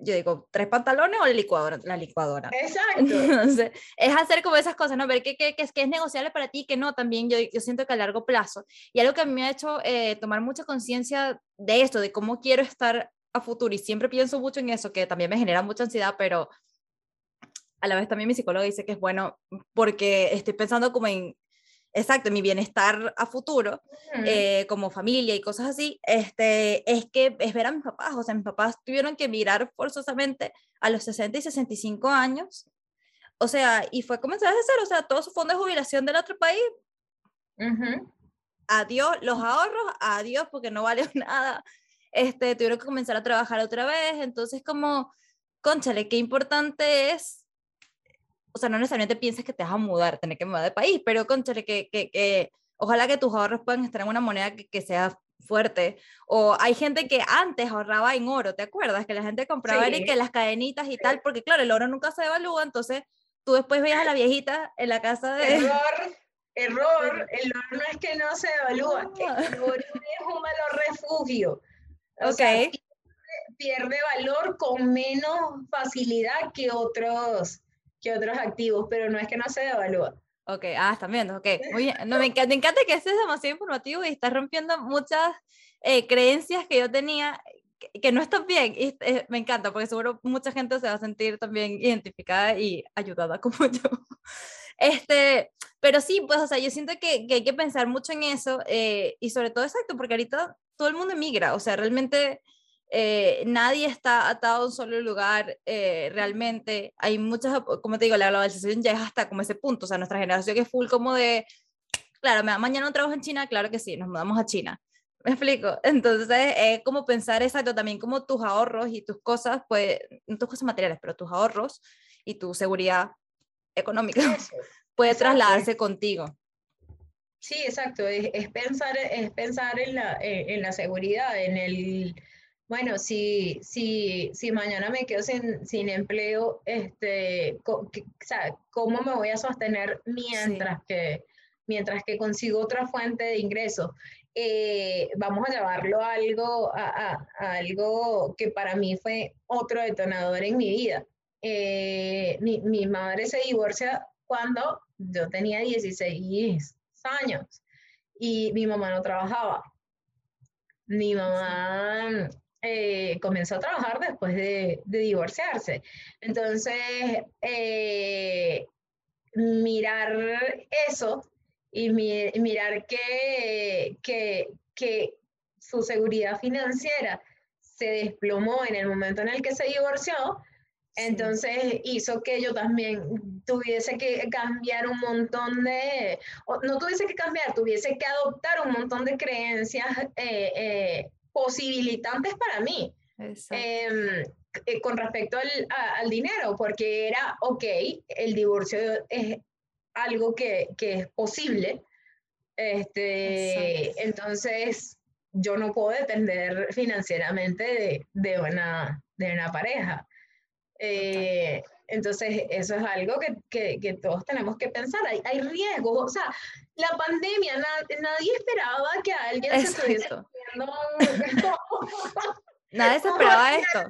S1: yo digo, ¿tres pantalones o la licuadora? La licuadora.
S2: Exacto.
S1: Entonces, es hacer como esas cosas, ¿no? Ver qué, qué, qué, es, qué es negociable para ti, que no, también yo, yo siento que a largo plazo. Y algo que a mí me ha hecho eh, tomar mucha conciencia de esto, de cómo quiero estar a futuro, y siempre pienso mucho en eso, que también me genera mucha ansiedad, pero a la vez también mi psicólogo dice que es bueno porque estoy pensando como en exacto, mi bienestar a futuro, eh, como familia y cosas así, este, es que es ver a mis papás, o sea, mis papás tuvieron que mirar forzosamente a los 60 y 65 años, o sea, y fue comenzar a hacer, o sea, todo su fondo de jubilación del otro país, adiós, los ahorros, adiós, porque no vale nada, este, tuvieron que comenzar a trabajar otra vez, entonces como, conchale, qué importante es o sea, no necesariamente pienses que te vas a mudar, tener que mudar de país, pero conchale, que, que, que ojalá que tus ahorros puedan estar en una moneda que, que, sea fuerte. O hay gente que antes ahorraba en oro, ¿te acuerdas? Que la gente compraba sí. y que las cadenitas y tal, porque claro, el oro nunca se devalúa, entonces tú después veías a la viejita en la casa de...
S2: Error, error, el oro no es que no se devalúa, el oro es un valor refugio. O
S1: ok.
S2: Sea, pierde valor con menos facilidad que otros que otros activos, pero no es que no se devalúa.
S1: Ok, ah, están viendo, ok. Muy bien. No, me, encanta, me encanta que este es demasiado informativo y está rompiendo muchas eh, creencias que yo tenía que, que no están bien. Y, eh, me encanta porque seguro mucha gente se va a sentir también identificada y ayudada como yo. Este, pero sí, pues, o sea, yo siento que, que hay que pensar mucho en eso eh, y sobre todo, exacto, porque ahorita todo el mundo emigra, o sea, realmente eh, nadie está atado a un solo lugar eh, realmente. Hay muchas, como te digo, la globalización ya es hasta como ese punto, o sea, nuestra generación que es full como de, claro, mañana no trabajo en China, claro que sí, nos mudamos a China. ¿Me explico? Entonces, es como pensar exacto también como tus ahorros y tus cosas, pues, no tus cosas materiales, pero tus ahorros y tu seguridad económica Eso. puede exacto. trasladarse contigo.
S2: Sí, exacto, es, es, pensar, es pensar en la, en la seguridad, en el, bueno, si, si, si mañana me quedo sin, sin empleo, este, o sea, ¿cómo me voy a sostener mientras, sí. que, mientras que consigo otra fuente de ingresos? Eh, vamos a llevarlo a algo, a, algo que para mí fue otro detonador en mi vida. Eh, mi, mi madre se divorcia cuando yo tenía 16 años y mi mamá no trabajaba. Mi mamá eh, comenzó a trabajar después de, divorciarse. Entonces, mirar eso y mi, mirar que, que, que su seguridad financiera se desplomó en el momento en el que se divorció, entonces hizo que yo también tuviese que cambiar un montón de, no tuviese que cambiar, tuviese que adoptar un montón de creencias eh, eh, posibilitantes para mí eh, eh, con respecto al, a, al, dinero, porque era, ok, el divorcio es algo que, que es posible, este, entonces yo no puedo depender financieramente de, de, una, de una pareja. Eh, entonces, eso es algo que, que, que, todos tenemos que pensar. Hay, hay riesgos. O sea, la pandemia, na, nadie esperaba que alguien Exacto. se estuviese
S1: Nadie se esperaba esto.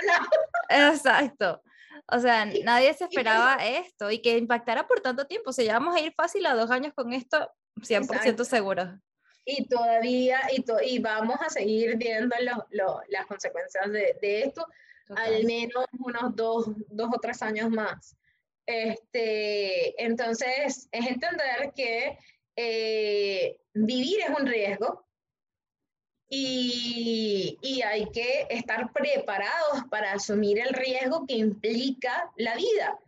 S1: Exacto. O sea, nadie se esperaba esto y que impactara por tanto tiempo. O sea, ya vamos a ir fácil a dos años con esto, 100% Exacto. seguros.
S2: Y todavía, y, to y vamos a seguir viendo lo, lo, las consecuencias de, de esto, Total. al menos unos dos, dos o tres años más. Este, entonces, es entender que eh, vivir es un riesgo, y, y, hay que estar preparados para asumir el riesgo que implica la vida.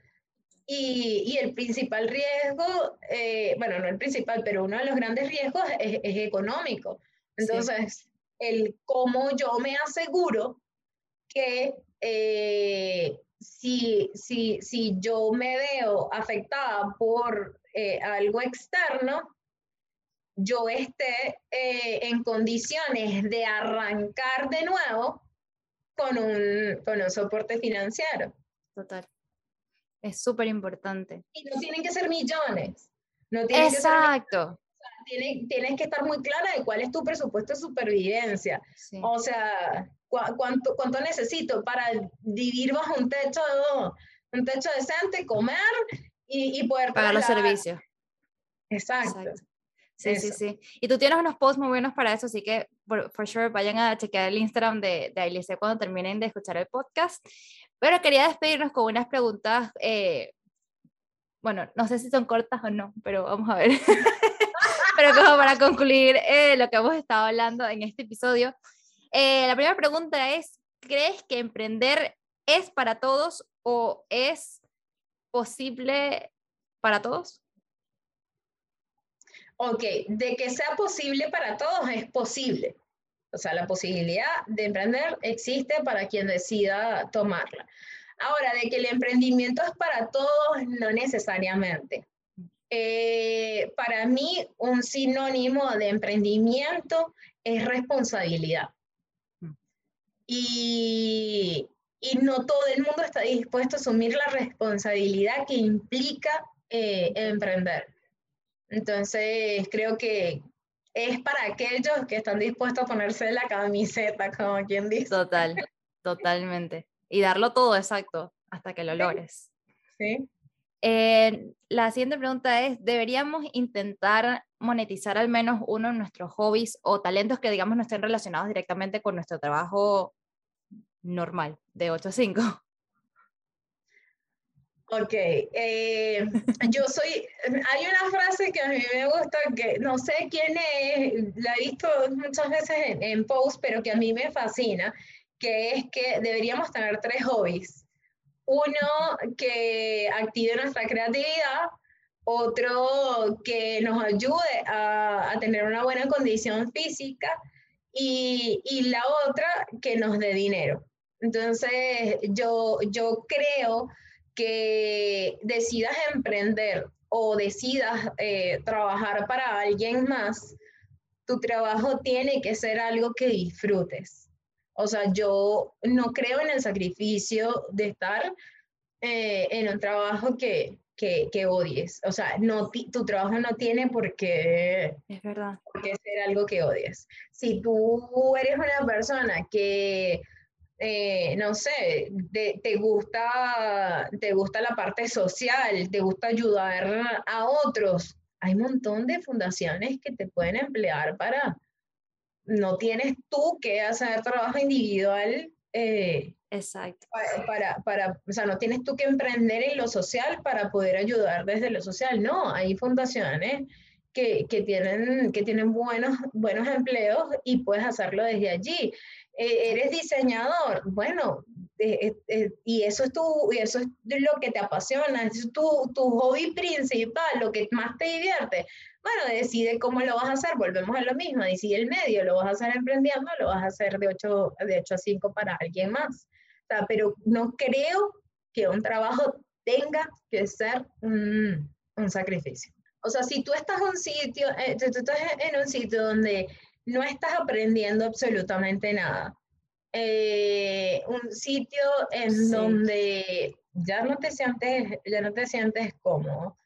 S2: Y, y el principal riesgo, eh, bueno, no el principal, pero uno de los grandes riesgos es, es económico. Entonces, el cómo yo me aseguro que eh, si, si, si yo me veo afectada por eh, algo externo, yo esté eh, en condiciones de arrancar de nuevo con un, con un soporte financiero.
S3: Total. Es súper importante.
S2: Y no tienen que ser millones. No
S3: Exacto.
S2: Que tienes, tienes, que estar muy clara de cuál es tu presupuesto de supervivencia. O sea, cuánto, cuánto necesito para vivir bajo un techo, un techo decente, comer y, y poder
S3: pagar los servicios.
S2: Exacto.
S3: Sí, sí, sí. Y tú tienes unos posts muy buenos para eso, así que por, sure vayan a chequear el Instagram de, de cuando terminen de escuchar el podcast. Pero quería despedirnos con unas preguntas, eh, bueno, no sé si son cortas o no, pero vamos a ver. pero como para concluir eh, lo que hemos estado hablando en este episodio, eh, la primera pregunta es, ¿crees que emprender es para todos o es posible para todos?
S2: Ok, de que sea posible para todos es posible. O sea, la posibilidad de emprender existe para quien decida tomarla. Ahora, de que el emprendimiento es para todos, no necesariamente. Eh, para mí, un sinónimo de emprendimiento es responsabilidad. Mm. Y, y, no todo el mundo está dispuesto a asumir la responsabilidad que implica eh, emprender. Entonces, creo que es para aquellos que están dispuestos a ponerse la camiseta, como quien dice.
S3: Total, totalmente. Y darlo todo exacto hasta que lo logres.
S2: Sí.
S3: Eh, la siguiente pregunta es, ¿deberíamos intentar monetizar al menos uno de nuestros hobbies o talentos que digamos no estén relacionados directamente con nuestro trabajo normal de 8 a 5?
S2: Ok, eh, yo soy, hay una frase que a mí me gusta, que no sé quién es, la he visto muchas veces en, en post, pero que a mí me fascina, que es que deberíamos tener tres hobbies. Uno que active nuestra creatividad, otro que nos ayude a, a tener una buena condición física y, y, la otra que nos dé dinero. Entonces, yo, yo creo que decidas emprender o decidas eh, trabajar para alguien más, tu trabajo tiene que ser algo que disfrutes. O sea, yo no creo en el sacrificio de estar eh, en un trabajo que, que, que, odies. O sea, no, tu trabajo no tiene por qué,
S3: es verdad.
S2: por qué ser algo que odies. Si tú eres una persona que eh, no sé, te, gusta, te gusta la parte social, te gusta ayudar a otros. Hay un montón de fundaciones que te pueden emplear para, no tienes tú que hacer trabajo individual.
S3: Eh, Exacto.
S2: Para, para, o sea, no tienes tú que emprender en lo social para poder ayudar desde lo social. No, hay fundaciones que, que, tienen, que tienen buenos, buenos empleos y puedes hacerlo desde allí. Eh, eres diseñador, bueno, eh, eh, y eso es, tu, y eso es lo que te apasiona, es tu, tu hobby principal, lo que más te divierte. Bueno, decide cómo lo vas a hacer, volvemos a lo mismo, decide el medio, lo vas a hacer emprendiendo, lo vas a hacer de 8, de 8 a 5 para alguien más. O sea, pero no creo que un trabajo tenga que ser un, un sacrificio. O sea, si tú estás, un sitio, tú estás en un sitio donde no estás aprendiendo absolutamente nada. Eh, un sitio en donde ya no te sientes, ya no te sientes cómodo,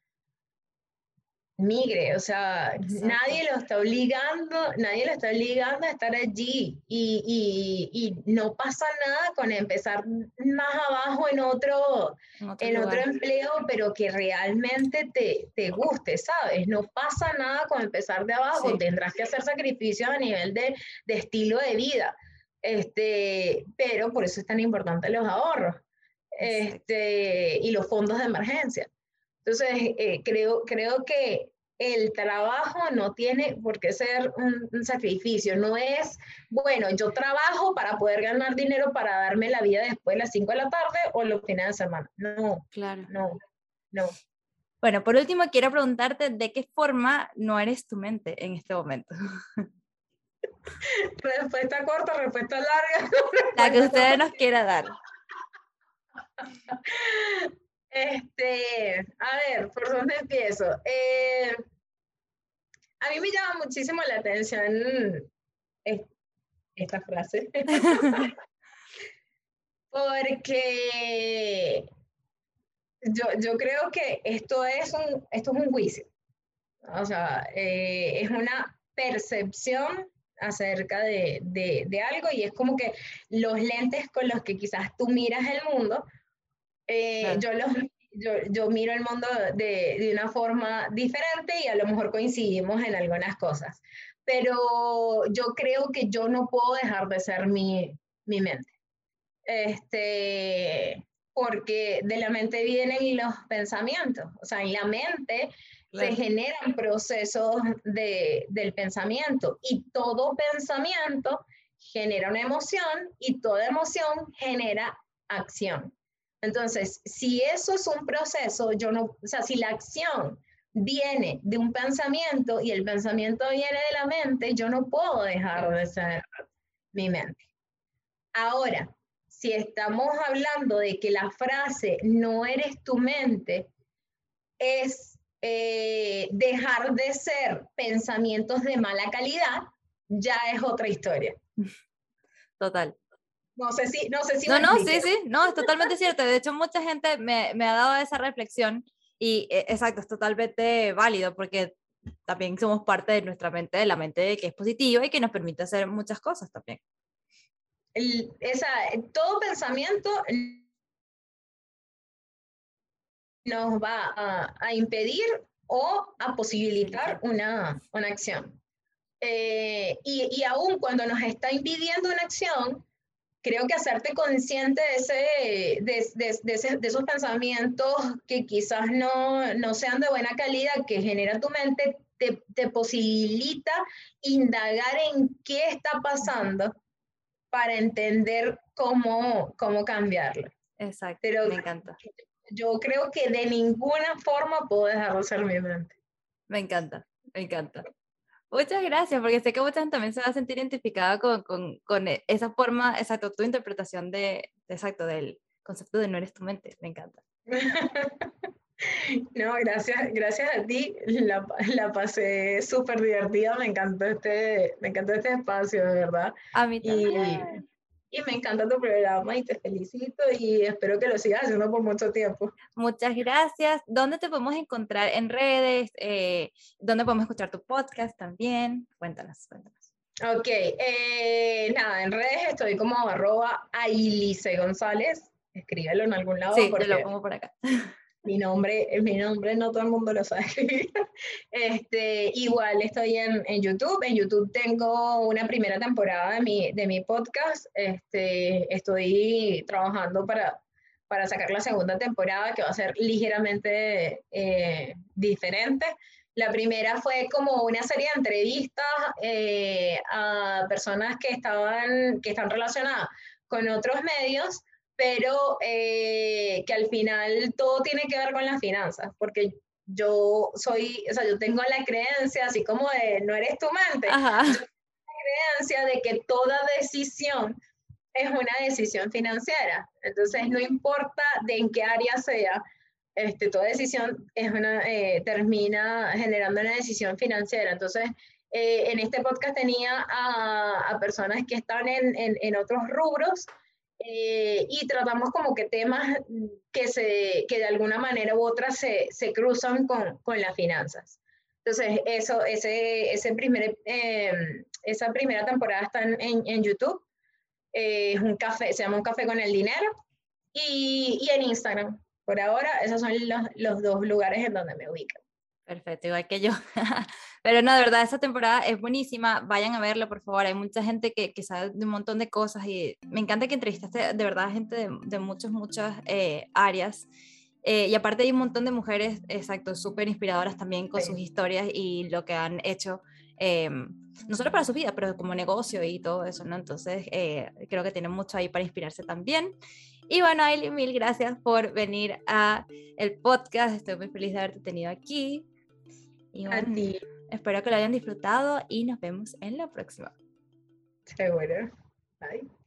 S2: migre, o sea, nadie lo está obligando, nadie lo está obligando a estar allí y, y, y, no pasa nada con empezar más abajo en otro, en otro, empleo, pero que realmente te, te, guste, ¿sabes? No pasa nada con empezar de abajo, tendrás que hacer sacrificios a nivel de, de, estilo de vida, este, pero por eso es tan importante los ahorros este, y los fondos de emergencia. Entonces, eh, creo, creo que el trabajo no tiene por qué ser un, sacrificio, no es, bueno, yo trabajo para poder ganar dinero para darme la vida después de las 5 de la tarde o los fines de semana. No,
S3: claro.
S2: No. no.
S1: Bueno, por último, quiero preguntarte de qué forma no eres tu mente en este momento.
S2: Respuesta corta, respuesta larga.
S1: La que usted nos quiera dar.
S2: Este, a ver, ¿por dónde empiezo? Eh, a mí me llama muchísimo la atención esta frase. Porque yo, yo, creo que esto es un, esto es un juicio. O sea, eh, es una percepción acerca de, de, de, algo y es como que los lentes con los que quizás tú miras el mundo, eh, yo, los, yo, yo, miro el mundo de, de, una forma diferente y a lo mejor coincidimos en algunas cosas. Pero yo creo que yo no puedo dejar de ser mi, mi mente. Este, porque de la mente vienen los pensamientos. O sea, en la mente se generan procesos de, del pensamiento y todo pensamiento genera una emoción y toda emoción genera acción. Entonces, si eso es un proceso, yo no, o sea, si la acción viene de un pensamiento y el pensamiento viene de la mente, yo no puedo dejar de ser mi mente. Ahora, si estamos hablando de que la frase no eres tu mente es eh, dejar de ser pensamientos de mala calidad, ya es otra historia.
S1: Total.
S2: No sé si, no sé si.
S1: No, no, sí, sí, no, es totalmente cierto. De hecho, mucha gente me, me ha dado esa reflexión y e, exacto, es totalmente válido porque también somos parte de nuestra mente, de la mente que es positiva y que nos permite hacer muchas cosas también.
S2: El, esa, todo pensamiento nos va a, impedir o a posibilitar una, una acción. Eh, y, y, aún cuando nos está impidiendo una acción, creo que hacerte consciente de, ese, de, de, de, esos pensamientos que quizás no, no, sean de buena calidad que genera tu mente, te, te, posibilita indagar en qué está pasando para entender cómo, cómo cambiarlo.
S1: Exacto, Pero, me encanta
S2: yo creo que de ninguna forma puedo dejar de ser mi mente.
S1: Me encanta, me encanta. Muchas gracias, porque sé que mucha gente también se va a sentir identificada con, con, con e, esa forma, exacto, tu interpretación de, exacto, del concepto de no eres tu mente. Me encanta.
S2: No, gracias, gracias a ti. La, la pasé súper divertida. Me encantó este, me encantó este espacio, de verdad.
S1: A mí también
S2: y me encanta tu programa y te felicito y espero que lo sigas haciendo por mucho tiempo.
S1: Muchas gracias. ¿Dónde te podemos encontrar en redes? Eh, ¿Dónde podemos escuchar tu podcast también? Cuéntanos, cuéntanos.
S2: Ok, eh, nada, en redes estoy como arroba Ailice González. Escríbelo en algún lado.
S1: Sí, te lo pongo por acá.
S2: mi nombre, mi nombre no todo el mundo lo sabe Este, igual estoy en, en, YouTube. En YouTube tengo una primera temporada de mi, de mi podcast. Este, estoy trabajando para, para sacar la segunda temporada que va a ser ligeramente eh, diferente. La primera fue como una serie de entrevistas eh, a personas que, estaban, que están relacionadas con otros medios pero eh, que al final todo tiene que ver con las finanzas, porque yo soy, o sea, yo tengo la creencia, así como de no eres tu mente, Ajá. Yo tengo la creencia de que toda decisión es una decisión financiera. Entonces, no importa de en qué área sea, este, toda decisión es una, eh, termina generando una decisión financiera. Entonces, eh, en este podcast tenía a, a personas que están en, en, en otros rubros eh, y tratamos como que temas que, se, que de alguna manera u otra se, se cruzan con, con, las finanzas. Entonces, eso, ese, ese primer, em, esa primera temporada está en, en, YouTube. Eh, es un café, se llama Un Café con el Dinero. Y, y en Instagram. Por ahora, esos son los, los dos lugares en donde me ubican.
S1: Perfecto, igual que yo. Pero no, de verdad, esta temporada es buenísima. Vayan a verlo, por favor. Hay mucha gente que, que sabe de un montón de cosas y me encanta que entrevistaste de verdad gente de, de muchas, muchas eh, áreas. Eh, y aparte hay un montón de mujeres, exacto, súper inspiradoras también con sus historias y lo que han hecho, eh, no solo para su vida, pero como negocio y todo eso, ¿no? Entonces, creo que tienen mucho ahí para inspirarse también. Y bueno, Ailey, mil gracias por venir a el podcast. Estoy muy feliz de haberte tenido aquí. Y
S2: A ti.
S1: Espero que lo hayan disfrutado y nos vemos en la próxima.
S2: Seguro. Bye.